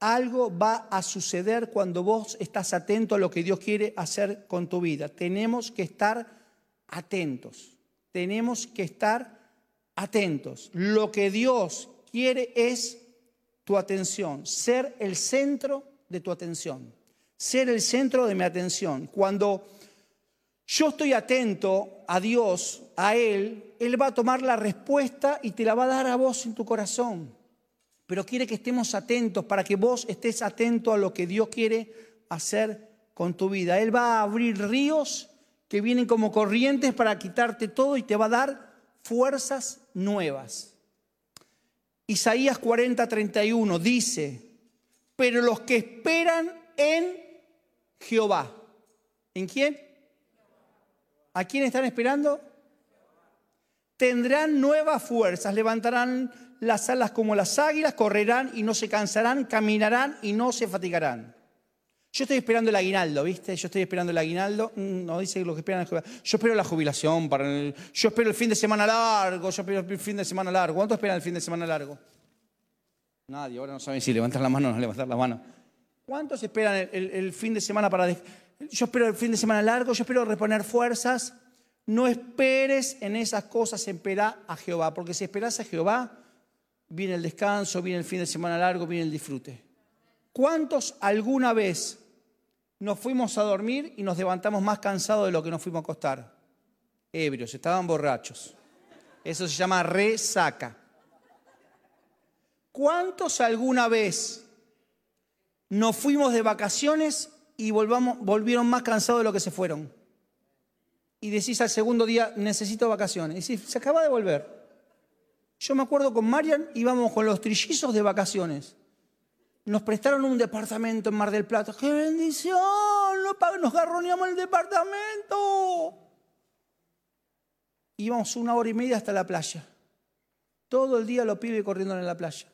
Algo va a suceder cuando vos estás atento a lo que Dios quiere hacer con tu vida. Tenemos que estar atentos. Tenemos que estar atentos. Lo que Dios quiere es tu atención, ser el centro de tu atención, ser el centro de mi atención. Cuando yo estoy atento a Dios, a Él, Él va a tomar la respuesta y te la va a dar a vos en tu corazón. Pero quiere que estemos atentos para que vos estés atento a lo que Dios quiere hacer con tu vida. Él va a abrir ríos que vienen como corrientes para quitarte todo y te va a dar fuerzas nuevas. Isaías 40, 31 dice, pero los que esperan en Jehová. ¿En quién? ¿A quién están esperando? Tendrán nuevas fuerzas, levantarán las alas como las águilas, correrán y no se cansarán, caminarán y no se fatigarán. Yo estoy esperando el aguinaldo, ¿viste? Yo estoy esperando el aguinaldo. Mm, no dice lo que esperan. Yo espero la jubilación. Yo espero el fin de semana largo. Yo espero el fin de semana largo. ¿Cuánto esperan el fin de semana largo? Nadie. Ahora no saben si levantar la mano o no levantar la mano. ¿Cuántos esperan el, fin de semana para... Yo espero el fin de semana largo. Yo espero reponer fuerzas. No esperes en esas cosas. Espera a Jehová. Porque si esperas a Jehová, viene el descanso, viene el fin de semana largo, viene el disfrute. ¿Cuántos alguna vez nos fuimos a dormir y nos levantamos más cansados de lo que nos fuimos a acostar. Ebrios, estaban borrachos. Eso se llama resaca. ¿Cuántos alguna vez nos fuimos de vacaciones y volvieron más cansados de lo que se fueron? Y decís al segundo día, necesito vacaciones. Y decís, se acaba de volver. Yo me acuerdo con Marian, íbamos con los trillizos de vacaciones. Nos prestaron un departamento en Mar del Plata. ¡Qué bendición! Nos garroneamos el departamento. Íbamos una hora y media hasta la playa. Todo el día los pibes corriendo en la playa.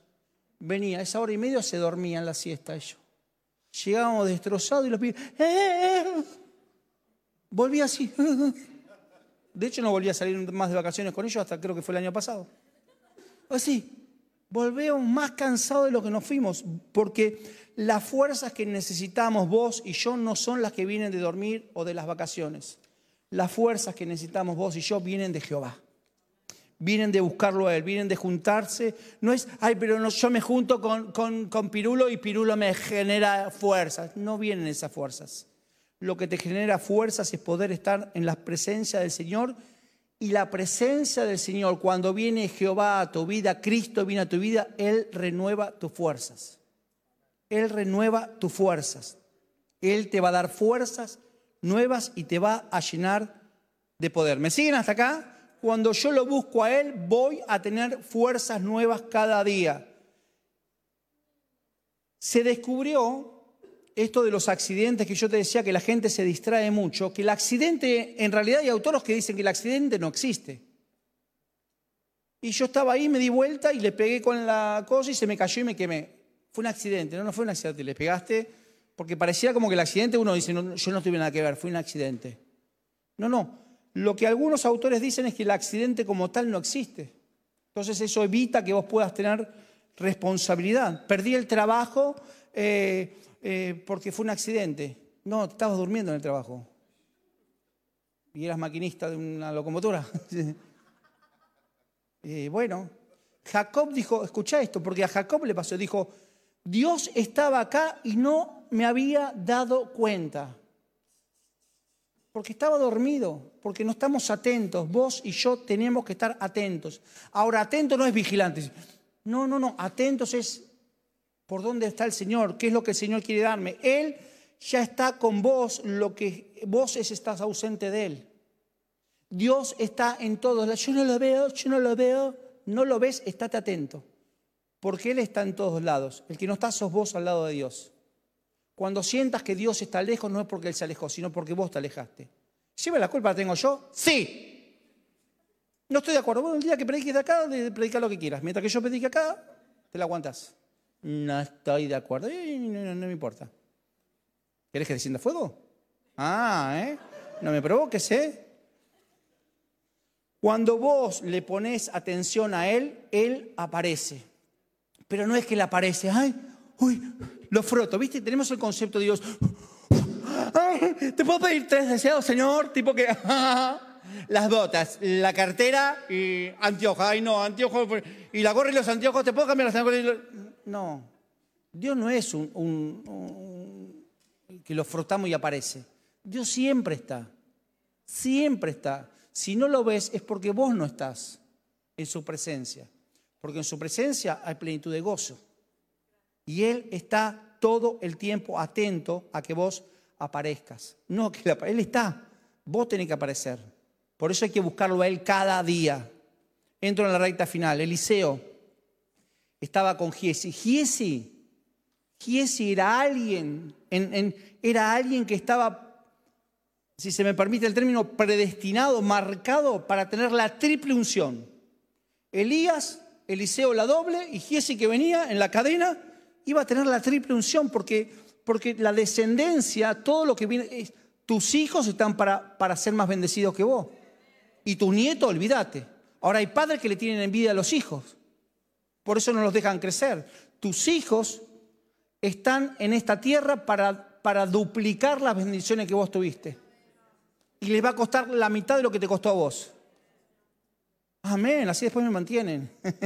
Venía, esa hora y media se dormían la siesta ellos. Llegábamos destrozados y los pibes... ¡Eh, eh, eh! Volví así. <laughs> De hecho, no volví a salir más de vacaciones con ellos hasta creo que fue el año pasado. Así volvemos más cansados de lo que nos fuimos, porque las fuerzas que necesitamos vos y yo no son las que vienen de dormir o de las vacaciones. Las fuerzas que necesitamos vos y yo vienen de Jehová. Vienen de buscarlo a Él, vienen de juntarse. No es, ay, pero no, yo me junto con, con, con Pirulo y Pirulo me genera fuerzas. No vienen esas fuerzas. Lo que te genera fuerzas es poder estar en la presencia del Señor y la presencia del Señor, cuando viene Jehová a tu vida, Cristo viene a tu vida, Él renueva tus fuerzas. Él renueva tus fuerzas. Él te va a dar fuerzas nuevas y te va a llenar de poder. ¿Me siguen hasta acá? Cuando yo lo busco a Él, voy a tener fuerzas nuevas cada día. Se descubrió esto de los accidentes que yo te decía que la gente se distrae mucho, que el accidente, en realidad hay autores que dicen que el accidente no existe. Y yo estaba ahí, me di vuelta y le pegué con la cosa y se me cayó y me quemé. Fue un accidente, no, no fue un accidente, le pegaste, porque parecía como que el accidente uno dice, yo no tuve nada que ver, fue un accidente. No, no, lo que algunos autores dicen es que el accidente como tal no existe. Entonces eso evita que vos puedas tener responsabilidad. Perdí el trabajo eh, eh, porque fue un accidente. No, estabas durmiendo en el trabajo. Y eras maquinista de una locomotora. <laughs> Eh, bueno, Jacob dijo, escucha esto, porque a Jacob le pasó, dijo, Dios estaba acá y no me había dado cuenta. Porque estaba dormido, porque no estamos atentos. Vos y yo tenemos que estar atentos. Ahora, atento no es vigilante. No, no, no, atentos es por dónde está el Señor, qué es lo que el Señor quiere darme. Él ya está con vos, lo que vos es estás ausente de Él. Dios está en todos Yo no lo veo, yo no lo veo. No lo ves, estate atento. Porque Él está en todos lados. El que no está sos vos al lado de Dios. Cuando sientas que Dios está lejos, no es porque Él se alejó, sino porque vos te alejaste. ¿Siempre la culpa la tengo yo? Sí. No estoy de acuerdo. Bueno, el día que prediques de acá, predica lo que quieras. Mientras que yo predique acá, te la aguantas. No estoy de acuerdo. No, no me importa. ¿Quieres que descienda fuego? Ah, ¿eh? No me provoques, ¿eh? Cuando vos le pones atención a Él, Él aparece. Pero no es que Él aparece, ay, uy, lo froto, ¿viste? Tenemos el concepto de Dios. ¿Te puedo pedir tres deseos, Señor? Tipo que, <laughs> las botas, la cartera y anteojos. Ay, no, anteojos. Y la gorra y los anteojos, ¿te puedo cambiar las anteojos? No. Dios no es un que lo frotamos y aparece. Dios siempre está. Siempre está. Si no lo ves es porque vos no estás en su presencia, porque en su presencia hay plenitud de gozo. Y Él está todo el tiempo atento a que vos aparezcas. No que Él está, vos tenés que aparecer. Por eso hay que buscarlo a Él cada día. Entro en la recta final. Eliseo estaba con Giesi. Giesi, Giesi era alguien, era alguien que estaba si se me permite el término, predestinado, marcado para tener la triple unción. Elías, Eliseo la doble y Giesi que venía en la cadena iba a tener la triple unción porque, porque la descendencia, todo lo que viene, tus hijos están para, para ser más bendecidos que vos. Y tus nietos, olvídate. Ahora hay padres que le tienen envidia a los hijos. Por eso no los dejan crecer. Tus hijos están en esta tierra para, para duplicar las bendiciones que vos tuviste y les va a costar la mitad de lo que te costó a vos. Amén, así después me mantienen. <laughs>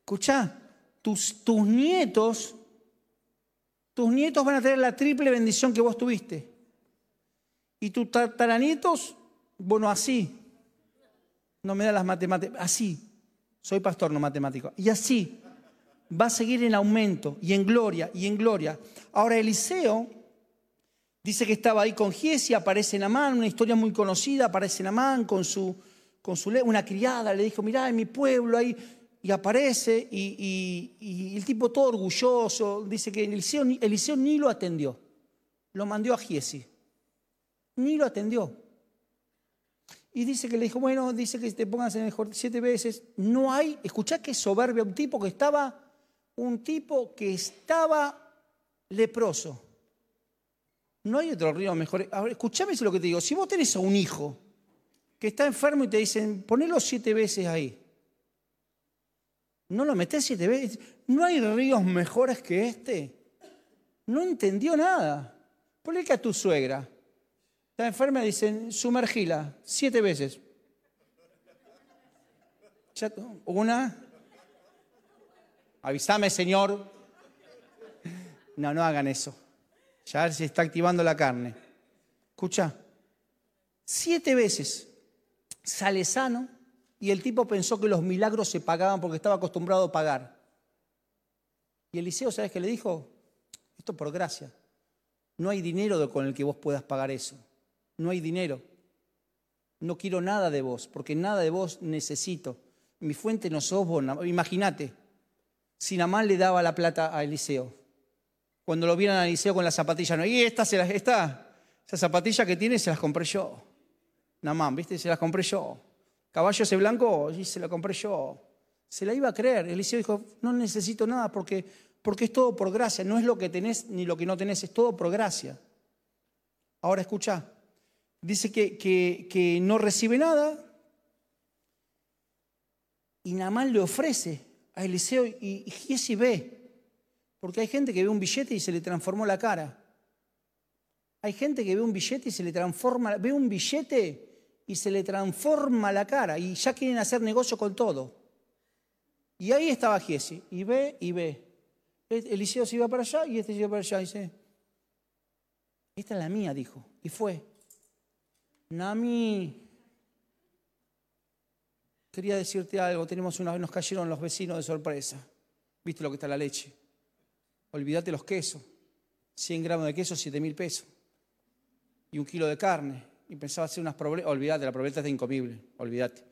Escucha, tus, tus nietos, tus nietos van a tener la triple bendición que vos tuviste. Y tus tataranietos, bueno, así. No me da las matemáticas, así. Soy pastor, no matemático. Y así va a seguir en aumento y en gloria y en gloria. Ahora Eliseo Dice que estaba ahí con Giesi, aparece Namán, una historia muy conocida, aparece Namán con su, con su una criada, le dijo, mirá, en mi pueblo ahí, y aparece, y, el tipo todo orgulloso, dice que Eliseo, Eliseo ni lo atendió, lo mandó a Giesi, ni lo atendió. Y dice que le dijo, bueno, dice que te pongas en mejor siete veces. No hay, escuchá que soberbia, un tipo que estaba, un tipo que estaba leproso. No hay otro río mejor. Ahora, escúchame lo que te digo. Si vos tenés a un hijo que está enfermo y te dicen, ponelo siete veces ahí. No lo metés siete veces. No hay ríos mejores que este. No entendió nada. Ponle que a tu suegra. Está enferma dicen, sumergila siete veces. Una. Avísame, Señor. No, no hagan eso. Ya se está activando la carne. Escucha, siete veces sale sano y el tipo pensó que los milagros se pagaban porque estaba acostumbrado a pagar. Y Eliseo, ¿sabes qué le dijo? Esto por gracia. No hay dinero con el que vos puedas pagar eso. No hay dinero. No quiero nada de vos, porque nada de vos necesito. Mi fuente no sos vos. Imagínate, si Namán le daba la plata a Eliseo. Cuando lo vieron a Eliseo con la zapatilla, no, y esta, se las, esta, esa zapatilla que tiene se las compré yo. Namán, ¿viste? Se las compré yo. Caballo ese blanco, y se la compré yo. Se la iba a creer. Eliseo dijo, no necesito nada porque, porque es todo por gracia. No es lo que tenés ni lo que no tenés, es todo por gracia. Ahora escucha, dice que, que, no recibe nada y Namán le ofrece a Eliseo y, y Giesi ve. Porque hay gente que ve un billete y se le transformó la cara. Hay gente que ve un billete y se le transforma, ve un billete y se le transforma la cara y ya quieren hacer negocio con todo. Y ahí estaba Giesi, y ve y ve. Eliseo se iba para allá y este se iba para allá. Y dice, esta es la mía, dijo. Y fue. Nami, quería decirte algo. Tenemos una nos cayeron los vecinos de sorpresa. ¿Viste lo que está la leche? Olvídate los quesos. 100 gramos de queso, 7 mil pesos. Y un kilo de carne y pensaba hacer unas problemas. Olvídate, la probeta es incomible, olvídate.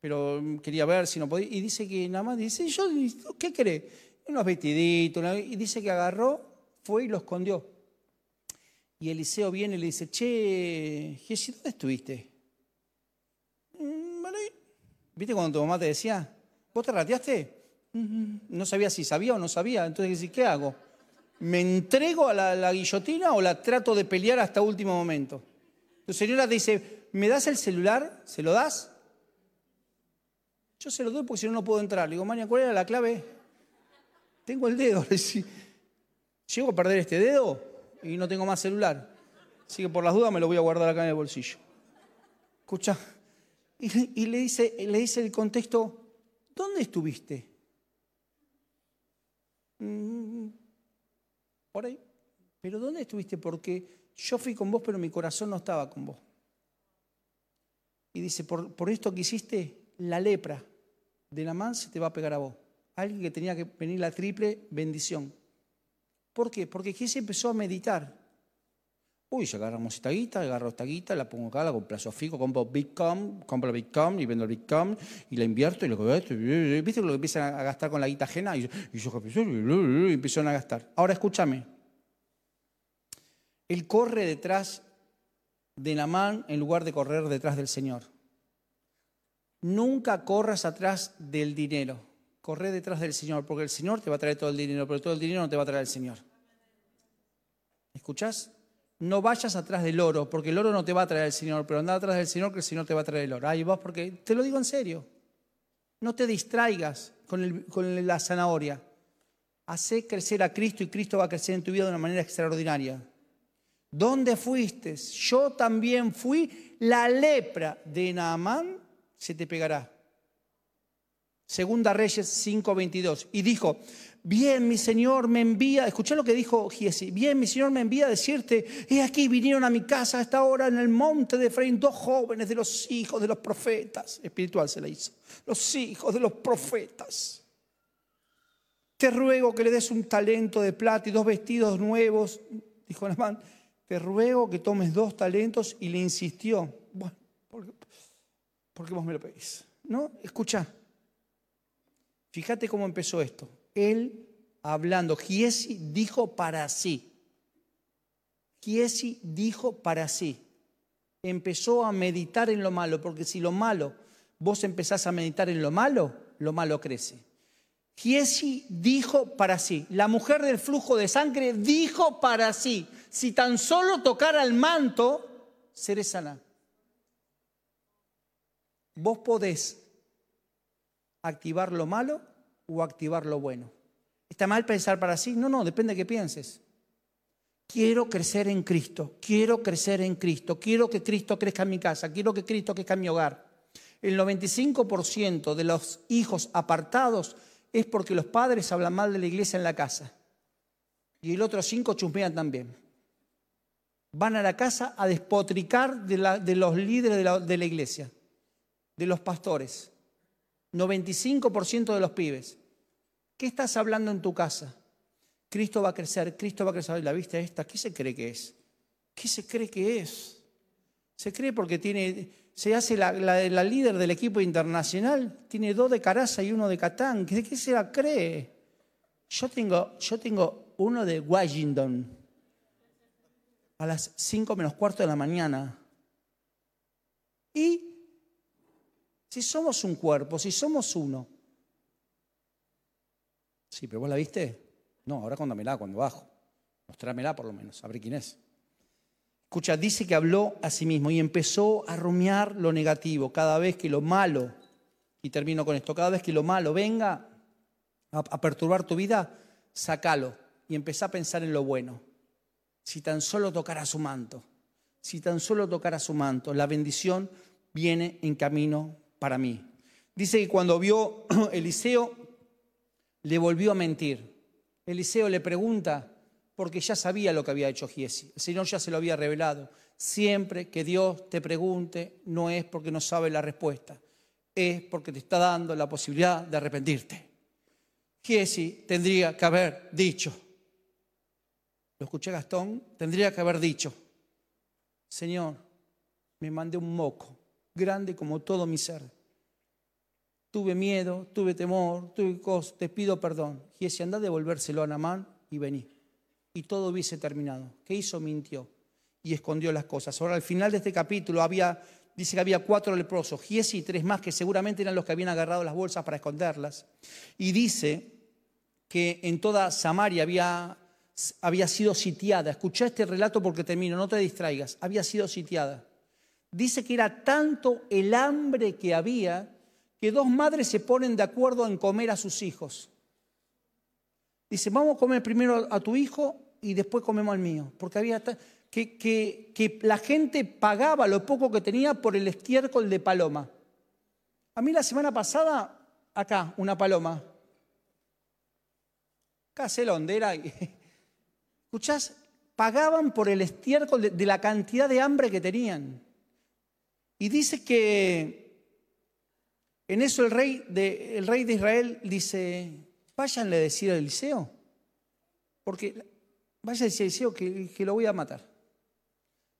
Pero mm, quería ver si no podía. Y dice que nada más dice, yo, ¿qué querés? Unos vestiditos. Y dice que agarró, fue y lo escondió. Y Eliseo viene y le dice, che, Jessy, ¿dónde estuviste? Mm, ¿Viste cuando tu mamá te decía, vos te rateaste? Mm, no sabía si sabía o no sabía. Entonces, ¿qué hago? ¿Me entrego a la guillotina o la trato de pelear hasta último momento? Tu señora te dice, ¿me das el celular? ¿Se lo das? Yo se lo doy porque si no, no puedo entrar. Le digo, María, ¿cuál era la clave? Tengo el dedo. <laughs> Llego a perder este dedo y no tengo más celular. Así que por las dudas me lo voy a guardar acá en el bolsillo. Escucha. Y, le, dice, le dice el contexto, ¿dónde estuviste? Mm, por ahí. ¿Pero dónde estuviste? Porque yo fui con vos, pero mi corazón no estaba con vos. Y dice, por, por esto que hiciste, la lepra de Namán se te va a pegar a vos. Alguien que tenía que venir la triple bendición. ¿Por qué? Porque Jesús empezó a meditar. Uy, ya agarramos esta guita, agarro esta guita, la pongo acá, la compro plazo fijo, compro Bitcoin, compro Bitcoin y vendo el Bitcoin y la invierto y lo que ¿viste lo que empiezan a gastar con la guita ajena? Y, yo y empezaron a gastar. Ahora escúchame, él corre detrás de Namán en lugar de correr detrás del Señor. Nunca corras atrás del dinero. Corre detrás del Señor, porque el Señor te va a traer todo el dinero, pero todo el dinero no te va a traer el Señor. ¿Escuchás? No vayas atrás del oro, porque el oro no te va a traer el Señor, pero anda atrás del Señor, que el Señor te va a traer el oro. Ahí vas, porque te lo digo en serio. No te distraigas con, la zanahoria. Hacé crecer a Cristo y Cristo va a crecer en tu vida de una manera extraordinaria. ¿Dónde fuiste? Yo también fui. La lepra de Naamán se te pegará. Segunda Reyes 5:22. Y dijo, bien, mi Señor me envía, escuché lo que dijo Giesi, bien, mi Señor me envía a decirte, he aquí vinieron a mi casa a esta hora en el monte de Efraín dos jóvenes de los hijos de los profetas, espiritual se le hizo, los hijos de los profetas. Te ruego que le des un talento de plata y dos vestidos nuevos, dijo Naamán te ruego que tomes dos talentos y le insistió, bueno, ¿por qué, vos me lo pedís? ¿No? Escucha, fíjate cómo empezó esto. Él hablando, Giesi dijo para sí. Giesi dijo para sí. Empezó a meditar en lo malo, porque si lo malo, vos empezás a meditar en lo malo, lo malo crece. Giesi dijo para sí. La mujer del flujo de sangre dijo para sí si tan solo tocara el manto, seré sana. Vos podés activar lo malo o activar lo bueno. ¿Está mal pensar para sí? No, no, depende de qué pienses. Quiero crecer en Cristo, quiero crecer en Cristo, quiero que Cristo crezca en mi casa, quiero que Cristo crezca en mi hogar. El 95% de los hijos apartados es porque los padres hablan mal de la iglesia en la casa. Y el otro 5 chumpean también van a la casa a despotricar de, los líderes de la iglesia, de los pastores. 95% de los pibes. ¿Qué estás hablando en tu casa? Cristo va a crecer, Cristo va a crecer. ¿La vista esta? ¿Qué se cree que es? ¿Qué se cree que es? Se cree porque tiene, se hace la, la, líder del equipo internacional, tiene dos de Caraza y uno de Catán. ¿De qué se la cree? Yo tengo, yo tengo uno de Washington a las 5 menos cuarto de la mañana. Y si somos un cuerpo, si somos uno. Sí, pero vos la viste. No, ahora condámela cuando bajo. Mostrámela por lo menos, a quién es. Escucha, dice que habló a sí mismo y empezó a rumiar lo negativo. Cada vez que lo malo, y termino con esto, cada vez que lo malo venga a, a perturbar tu vida, sacalo y empezá a pensar en lo bueno. Si tan solo tocara su manto, si tan solo tocara su manto, la bendición viene en camino para mí. Dice que cuando vio <clears throat> Eliseo, le volvió a mentir. Eliseo le pregunta, porque ya sabía lo que había hecho Giesi. El Señor ya se lo había revelado. Siempre que Dios te pregunte, no es porque no sabe la respuesta, es porque te está dando la posibilidad de arrepentirte. Giesi tendría que haber dicho, lo escuché Gastón, tendría que haber dicho, Señor, me mandé un moco, grande como todo mi ser. Tuve miedo, tuve temor, tuve cosas, te pido perdón. Anda a devolvérselo a Namán y vení y todo hubiese terminado. ¿Qué hizo? Mintió y escondió las cosas. Ahora, al final de este capítulo había, dice que había cuatro leprosos, Giesi y tres más, que seguramente eran los que habían agarrado las bolsas para esconderlas. Y dice que en toda Samaria había, había sido sitiada. Escucha este relato porque termino, no te distraigas. Había sido sitiada. Dice que era tanto el hambre que había que dos madres se ponen de acuerdo en comer a sus hijos. Dice, vamos a comer primero a tu hijo y después comemos al mío. Porque había que, que, que la gente pagaba lo poco que tenía por el estiércol de paloma. A mí la semana pasada, acá, una paloma. Acá sé dónde era. <laughs> ¿Escuchás? Pagaban por el estiércol de, de la cantidad de hambre que tenían. Y dice que en eso el rey de, el rey de Israel dice, váyanle a decir a Eliseo, porque vaya a decir a Eliseo que, lo voy a matar.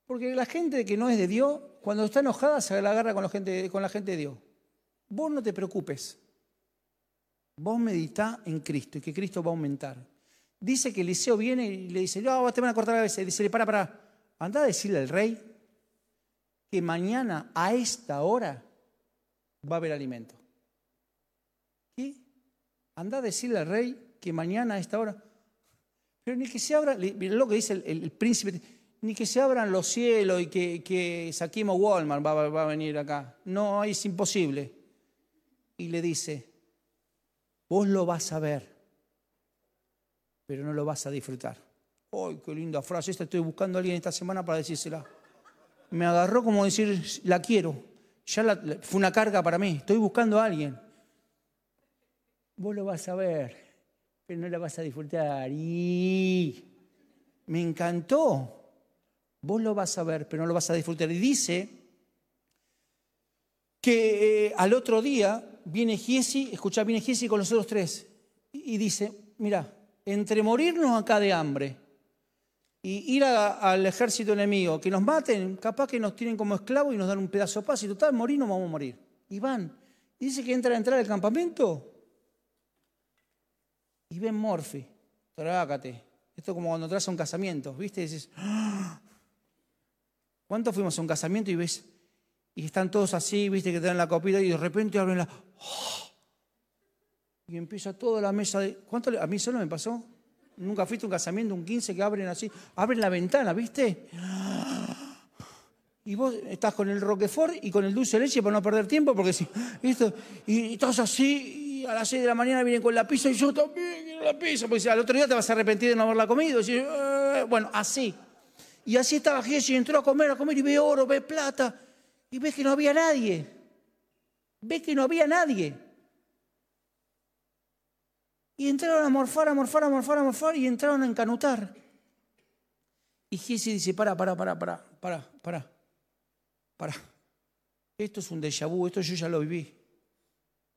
Porque la gente que no es de Dios, cuando está enojada, se la agarra con la gente, con la gente de Dios. Vos no te preocupes. Vos meditá en Cristo y que Cristo va a aumentar. Dice que Eliseo viene y le dice, no, te van a cortar la cabeza. Dice, para, para, anda a decirle al rey que mañana a esta hora va a haber alimento. ¿Qué? Anda a decirle al rey que mañana a esta hora. Pero ni que se abra, miren lo que dice el, príncipe, ni que se abran los cielos y que, que saquemos Walmart va, va, a venir acá. No, es imposible. Y le dice, vos lo vas a ver, pero no lo vas a disfrutar. ¡Ay, qué linda frase! Esta estoy buscando a alguien esta semana para decírsela. Me agarró como decir, la quiero. Ya fue una carga para mí. Estoy buscando a alguien. Vos lo vas a ver, pero no la vas a disfrutar. Y me encantó. Vos lo vas a ver, pero no lo vas a disfrutar. Y dice que eh, al otro día viene Giesi, escucha, viene Giesi con los otros tres. Y dice, mira, entre morirnos acá de hambre y ir al ejército enemigo, que nos maten, capaz que nos tienen como esclavos y nos dan un pedazo de paz, y total, morir no vamos a morir. Y van. Dice que entra a entrar al campamento y ven Morphy, trácate. Esto es como cuando entras a un casamiento, ¿viste? Y dices, ¡Ah! ¿cuántos fuimos a un casamiento y ves? Y están todos así, ¿viste? Que te dan la copita y de repente abren la... ¡Oh! Y empieza toda la mesa de... ¿Cuánto? A mí solo me pasó. Nunca fuiste a un casamiento, un 15 que abren así. Abren la ventana, ¿viste? Y vos estás con el Roquefort y con el dulce de leche para no perder tiempo, porque si... Esto, y estás así a las 6 de la mañana vienen con la pizza y yo también quiero la pizza, porque al otro día te vas a arrepentir de no haberla comido. Y, eh, bueno, así. Y así estaba Jesús y entró a comer, a comer y ve oro, ve plata. Y ves que no había nadie. Ves que no había nadie. Y entraron a morfar, a morfar, a morfar, a morfar y entraron a encanutar. Y Jesús dice, para, para, para, para, para, para, para. Esto es un déjà vu, esto yo ya lo viví.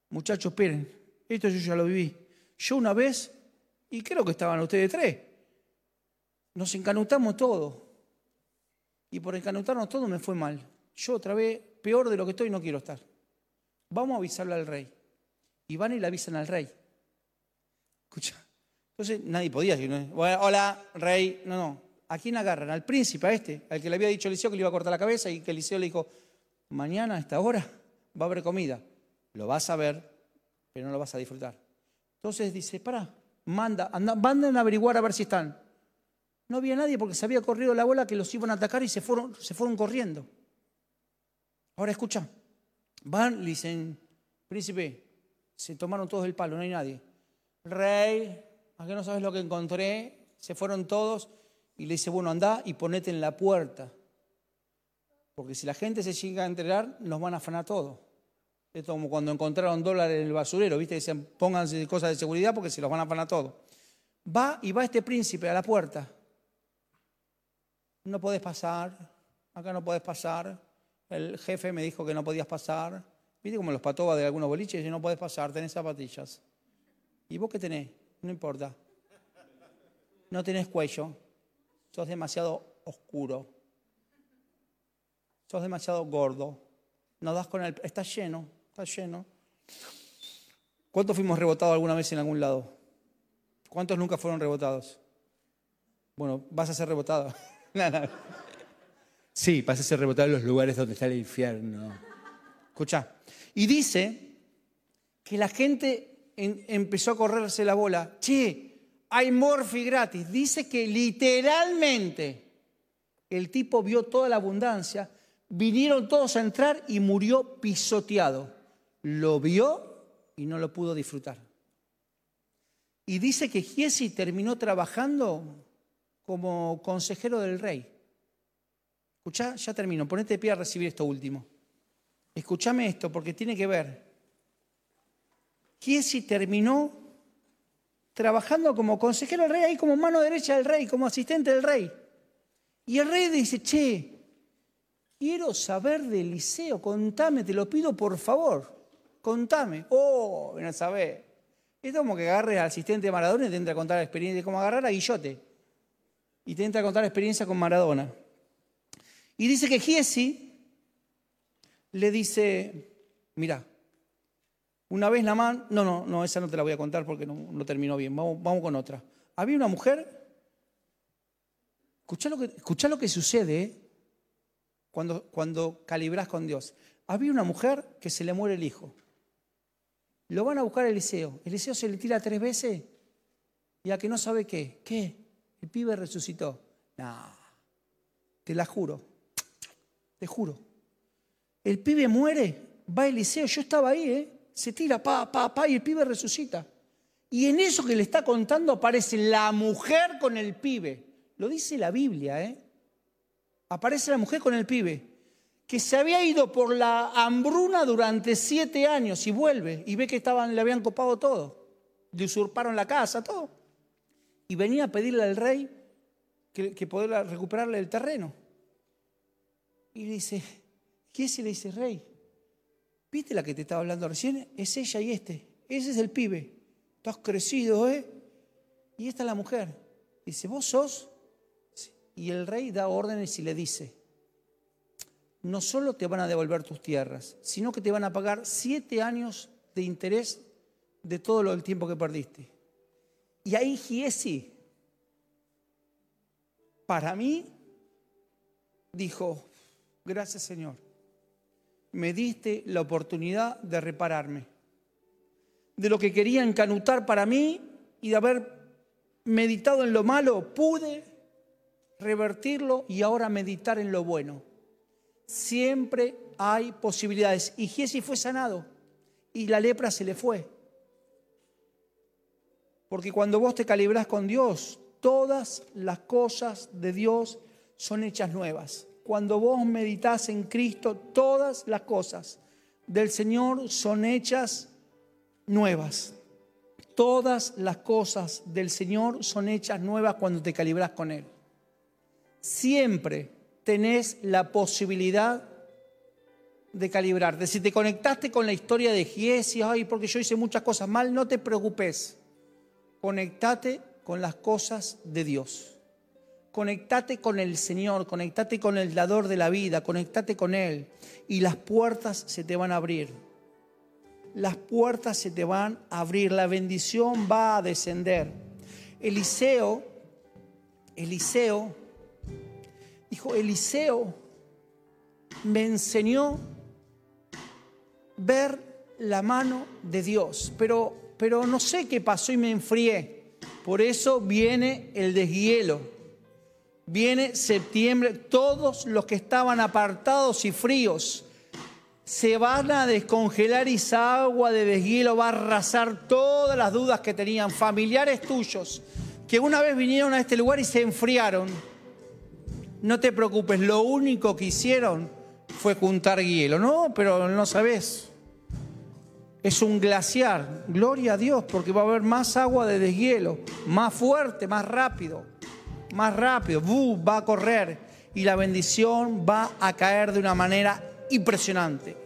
Muchachos, esperen, esto yo ya lo viví. Yo una vez, y creo que estaban ustedes tres, nos encanutamos todo. Y por encanutarnos todo me fue mal. Yo otra vez, peor de lo que estoy, no quiero estar. Vamos a avisarle al rey. Y van y le avisan al rey. Escucha, Entonces nadie podía decir, bueno, hola, rey. No, no. ¿A quién agarran? Al príncipe, a este, al que le había dicho Eliseo que le iba a cortar la cabeza y que Eliseo le dijo, mañana a esta hora va a haber comida. Lo vas a ver, pero no lo vas a disfrutar. Entonces dice, para, manda, anda, manden a averiguar a ver si están. No había nadie porque se había corrido la bola que los iban a atacar y se fueron, se fueron corriendo. Ahora escucha, van, le dicen, príncipe, se tomaron todos el palo, no hay nadie. Rey, ¿a qué no sabes lo que encontré? Se fueron todos y le dice, bueno, anda y ponete en la puerta. Porque si la gente se llega a enterar, nos van a afanar todo. Es como cuando encontraron dólares en el basurero, ¿viste? Dicen, pónganse cosas de seguridad porque se los van a afanar todo. Va y va este príncipe a la puerta. No podés pasar, acá no podés pasar. El jefe me dijo que no podías pasar. ¿Viste como los patobas de algunos boliches? Y no podés pasar, tenés zapatillas. ¿Y vos qué tenés? No importa. No tenés cuello. Sos demasiado oscuro. Sos demasiado gordo. No das con el... Está lleno, está lleno. ¿Cuántos fuimos rebotados alguna vez en algún lado? ¿Cuántos nunca fueron rebotados? Bueno, vas a ser rebotado. <laughs> sí, vas a ser rebotado en los lugares donde está el infierno. Escucha. Y dice que la gente empezó a correrse la bola. Che, hay morfi gratis. Dice que literalmente el tipo vio toda la abundancia, vinieron todos a entrar y murió pisoteado. Lo vio y no lo pudo disfrutar. Y dice que Giesi terminó trabajando como consejero del rey. Escucha, ya termino, ponete de pie a recibir esto último. Escúchame esto porque tiene que ver. Giesi terminó trabajando como consejero del rey, ahí como mano derecha del rey, como asistente del rey. Y el rey dice, che, quiero saber de Eliseo, contame, te lo pido por favor, contame. Oh, no sabés. Es como que agarres al asistente de Maradona y te entra a contar la experiencia, como agarrar a Guillote y te entra a contar la experiencia con Maradona. Y dice que Giesi le dice, mira, una vez la man, no, no, no, esa no te la voy a contar porque no, terminó bien, vamos, vamos, con otra. Había una mujer, escucha lo que, lo que sucede ¿eh? cuando, cuando calibras con Dios. Había una mujer que se le muere el hijo. Lo van a buscar a Eliseo. Eliseo se le tira tres veces y a que no sabe qué. ¿Qué? El pibe resucitó. No, te la juro, te juro. El pibe muere, va Eliseo, yo estaba ahí, ¿eh? Se tira, pa, pa, pa, y el pibe resucita. Y en eso que le está contando aparece la mujer con el pibe. Lo dice la Biblia, ¿eh? Aparece la mujer con el pibe, que se había ido por la hambruna durante siete años y vuelve y ve que estaban, le habían copado todo. Le usurparon la casa, todo. Y venía a pedirle al rey que, que poder recuperarle el terreno. Y le dice, ¿qué? Y le dice, rey, ¿Viste la que te estaba hablando recién? Es ella y este. Ese es el pibe. Estás crecido, ¿eh? Y esta es la mujer. Dice, ¿vos sos? Y el rey da órdenes y le dice, no solo te van a devolver tus tierras, sino que te van a pagar siete años de interés de todo lo, el tiempo que perdiste. Y ahí Giesi, para mí, dijo, gracias Señor me diste la oportunidad de repararme. De lo que quería encanutar para mí y de haber meditado en lo malo, pude revertirlo y ahora meditar en lo bueno. Siempre hay posibilidades. Y Giesi fue sanado y la lepra se le fue. Porque cuando vos te calibras con Dios, todas las cosas de Dios son hechas nuevas cuando vos meditas en Cristo, todas las cosas del Señor son hechas nuevas. Todas las cosas del Señor son hechas nuevas cuando te calibras con Él. Siempre tenés la posibilidad de calibrarte. Si te conectaste con la historia de Giesi, ay, porque yo hice muchas cosas mal, no te preocupes. Conectate con las cosas de Dios. Conectate con el Señor, conectate con el dador de la vida, conectate con Él y las puertas se te van a abrir. Las puertas se te van a abrir, la bendición va a descender. Eliseo, Eliseo, dijo, Eliseo me enseñó ver la mano de Dios, pero, pero no sé qué pasó y me enfrié. Por eso viene el deshielo. Viene septiembre, todos los que estaban apartados y fríos se van a descongelar y esa agua de deshielo va a arrasar todas las dudas que tenían familiares tuyos que una vez vinieron a este lugar y se enfriaron. No te preocupes, lo único que hicieron fue juntar hielo. No, pero no sabes. Es un glaciar. Gloria a Dios, porque va a haber más agua de deshielo, más fuerte, más rápido, más rápido. va a correr y la bendición va a caer de una manera impresionante.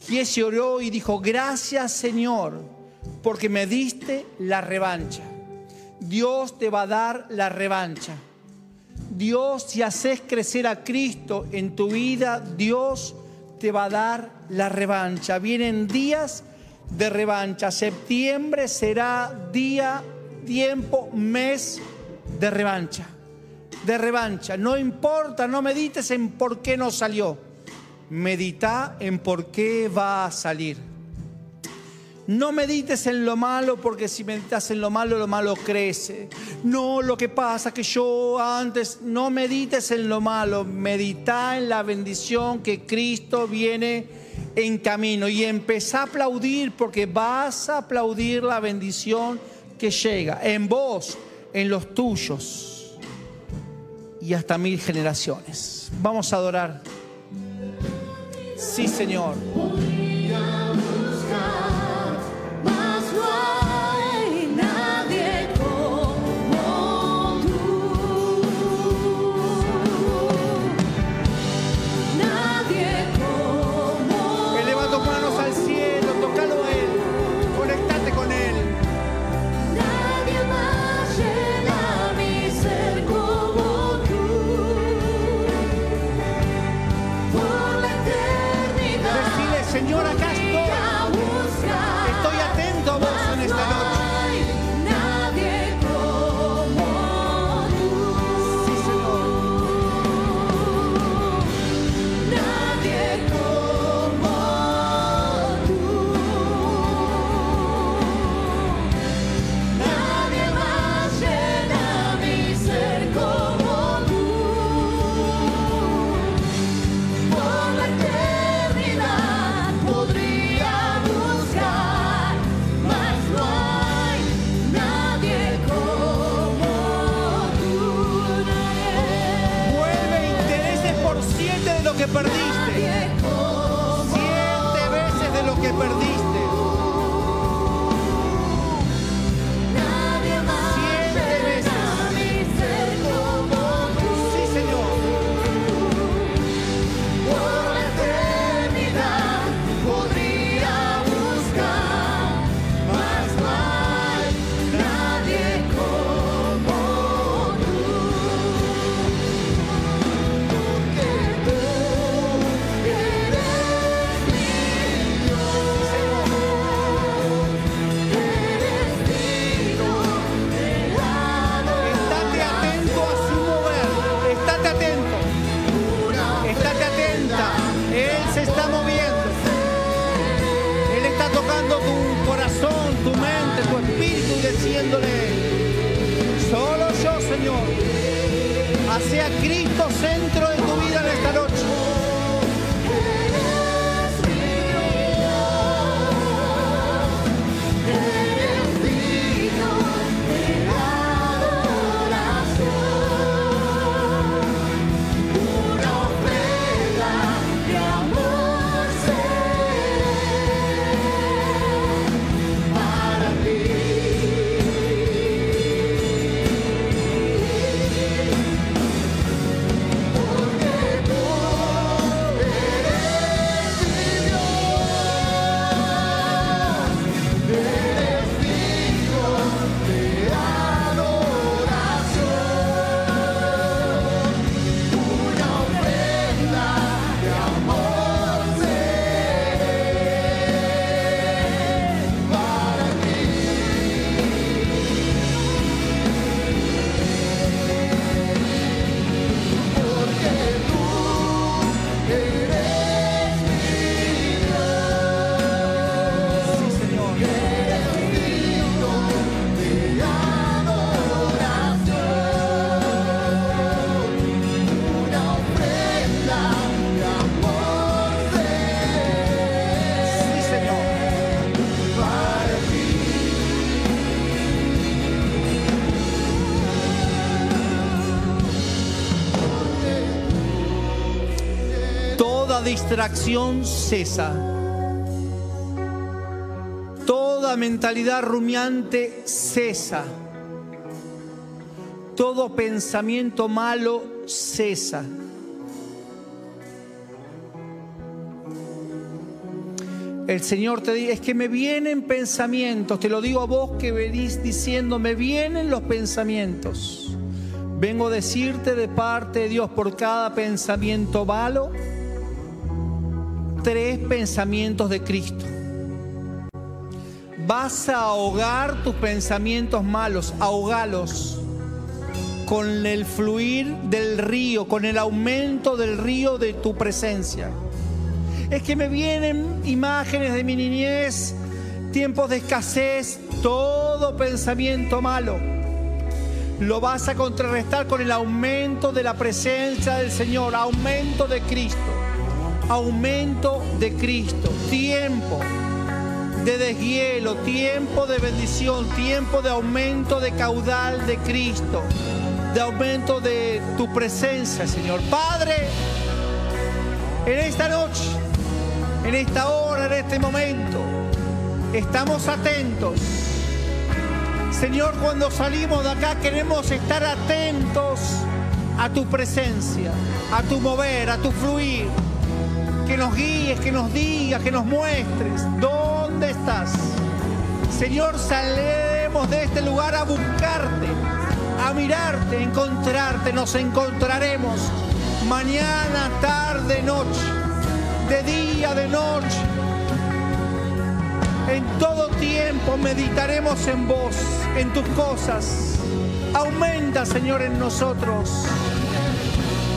Giesi oró y dijo, gracias Señor, porque me diste la revancha. Dios te va a dar la revancha. Dios, si haces crecer a Cristo en tu vida, Dios te va a dar la revancha. Vienen días de revancha. Septiembre será día, tiempo, mes de revancha. De revancha. No importa, no medites en por qué no salió. Medita en por qué va a salir. No medites en lo malo porque si meditas en lo malo, lo malo crece. No, lo que pasa que yo antes, no medites en lo malo, medita en la bendición que Cristo viene en camino y empezá a aplaudir porque vas a aplaudir la bendición que llega en vos, en los tuyos y hasta mil generaciones. Vamos a adorar. Sí, Señor. Distracción cesa. Toda mentalidad rumiante cesa. Todo pensamiento malo cesa. El Señor te dice, es que me vienen pensamientos, te lo digo a vos que venís diciendo, me vienen los pensamientos. Vengo a decirte de parte de Dios por cada pensamiento malo, tres pensamientos de Cristo. Vas a ahogar tus pensamientos malos, ahogalos con el fluir del río, con el aumento del río de tu presencia es que me vienen imágenes de mi niñez, tiempos de escasez, todo pensamiento malo. Lo vas a contrarrestar con el aumento de la presencia del Señor, aumento de Cristo, aumento de Cristo, tiempo de deshielo, tiempo de bendición, tiempo de aumento de caudal de Cristo, de aumento de tu presencia, Señor. Padre, en esta noche en esta hora, en este momento. Estamos atentos. Señor, cuando salimos de acá queremos estar atentos a tu presencia, a tu mover, a tu fluir. Que nos guíes, que nos digas, que nos muestres dónde estás. Señor, salemos de este lugar a buscarte, a mirarte, a encontrarte. Nos encontraremos mañana, tarde, noche de día, de noche. En todo tiempo meditaremos en vos, en tus cosas. Aumenta, Señor, en nosotros,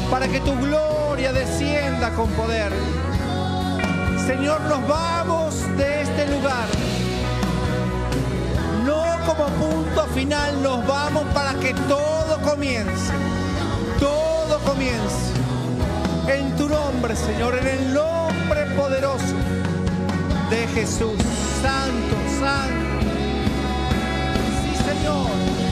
para que tu gloria descienda con poder. Señor, nos vamos de este lugar. No como punto final, nos vamos para que todo comience. Todo comience. En tu nombre, Señor, en el nombre poderoso de Jesús. Santo, santo. Sí, Señor.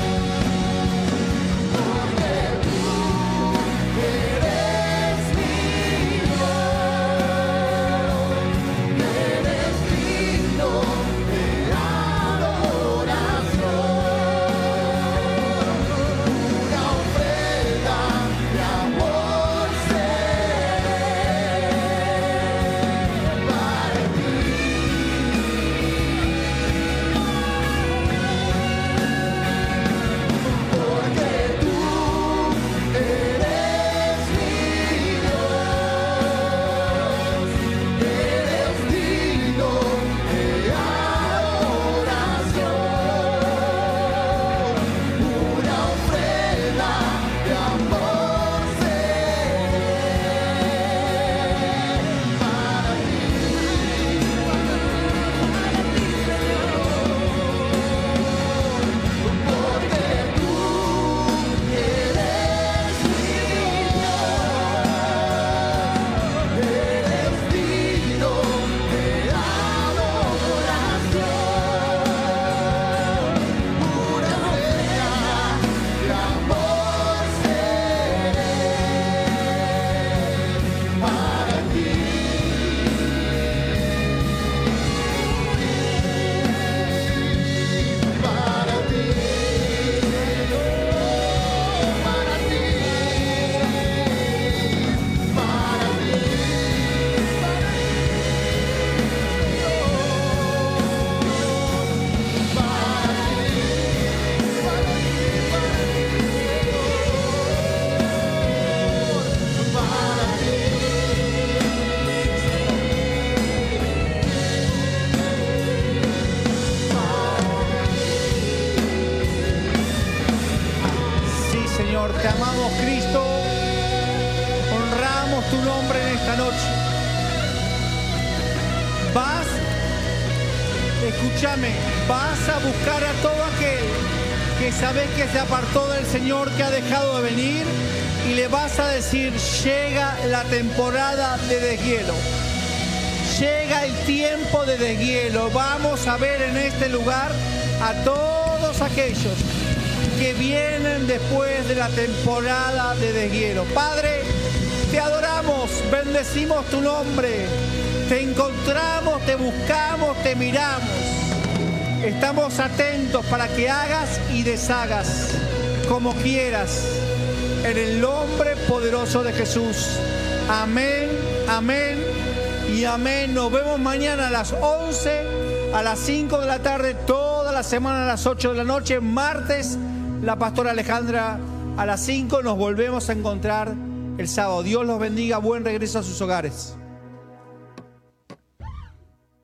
Llega la temporada de deshielo. Llega el tiempo de deshielo. Vamos a ver en este lugar a todos aquellos que vienen después de la temporada de deshielo. Padre, Te adoramos, bendecimos tu nombre. Te encontramos, te buscamos, te miramos. Estamos atentos para que hagas y deshagas como quieras. En el nombre poderoso de Jesús. Amén, amén y amén. Nos vemos mañana a las 11, a las 5 de la tarde, toda la semana a las 8 de la noche. Martes, la pastora Alejandra a las 5. Nos volvemos a encontrar el sábado. Dios los bendiga. Buen regreso a sus hogares.